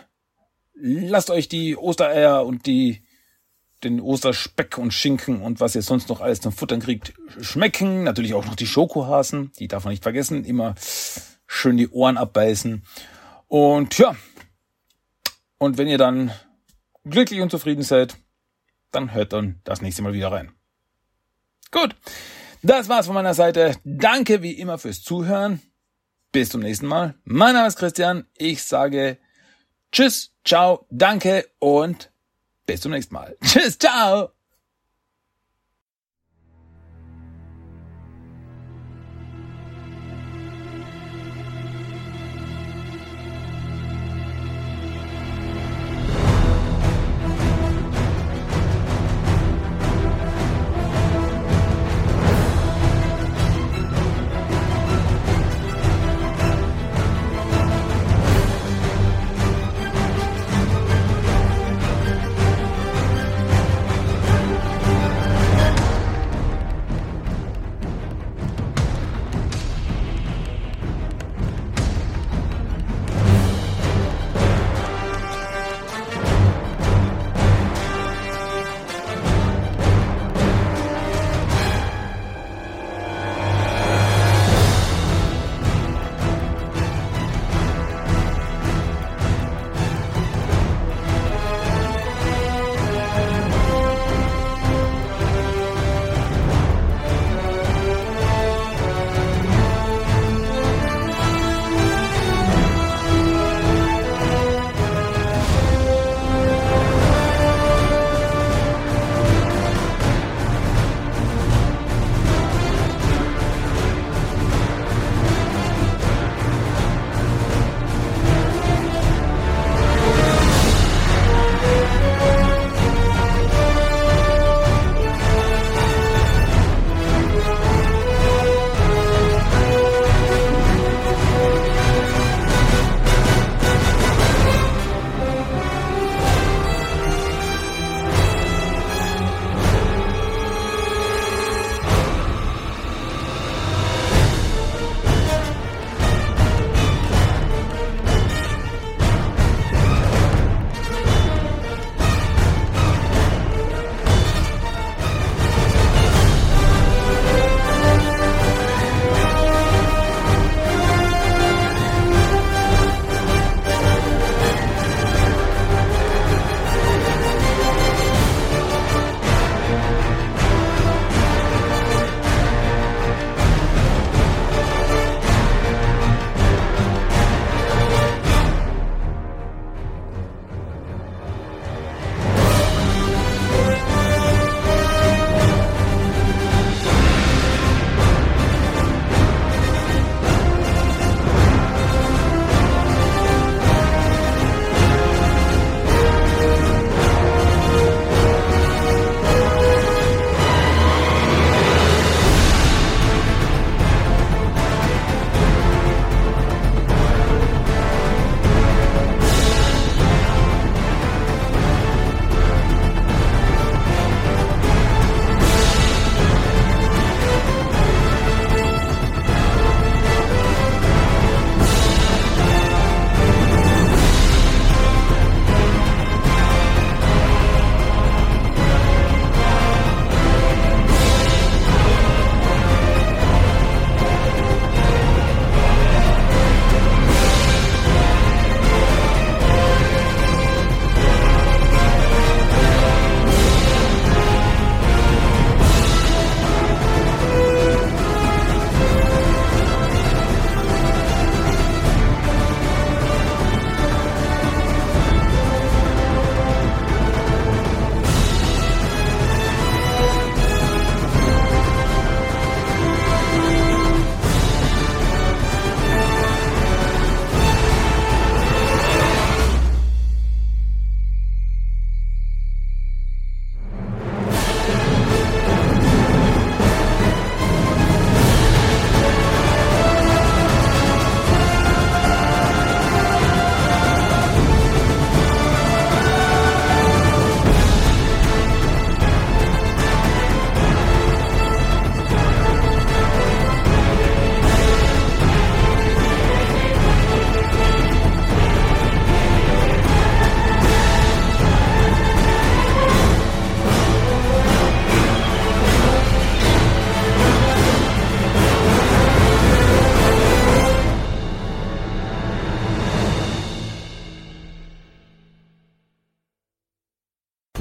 Lasst euch die Ostereier und die den Osterspeck und Schinken und was ihr sonst noch alles zum Futtern kriegt, schmecken. Natürlich auch noch die Schokohasen, die darf man nicht vergessen. Immer schön die Ohren abbeißen. Und ja, und wenn ihr dann glücklich und zufrieden seid, dann hört dann das nächste Mal wieder rein. Gut, das war's von meiner Seite. Danke wie immer fürs Zuhören. Bis zum nächsten Mal. Mein Name ist Christian. Ich sage Tschüss, ciao, danke und bis zum nächsten Mal. Tschüss, ciao.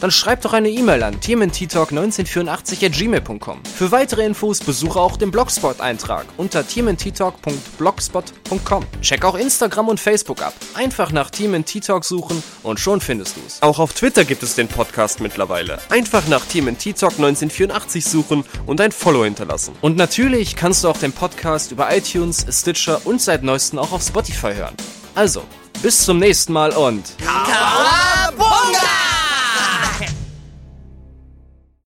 Dann schreib doch eine E-Mail an tmnttalk1984 Für weitere Infos besuche auch den Blogspot-Eintrag unter tmnttalk.blogspot.com. Check auch Instagram und Facebook ab. Einfach nach TMNT Talk suchen und schon findest du's. Auch auf Twitter gibt es den Podcast mittlerweile. Einfach nach TMNT Talk 1984 suchen und ein Follow hinterlassen. Und natürlich kannst du auch den Podcast über iTunes, Stitcher und seit neuestem auch auf Spotify hören. Also, bis zum nächsten Mal und... Kawaii!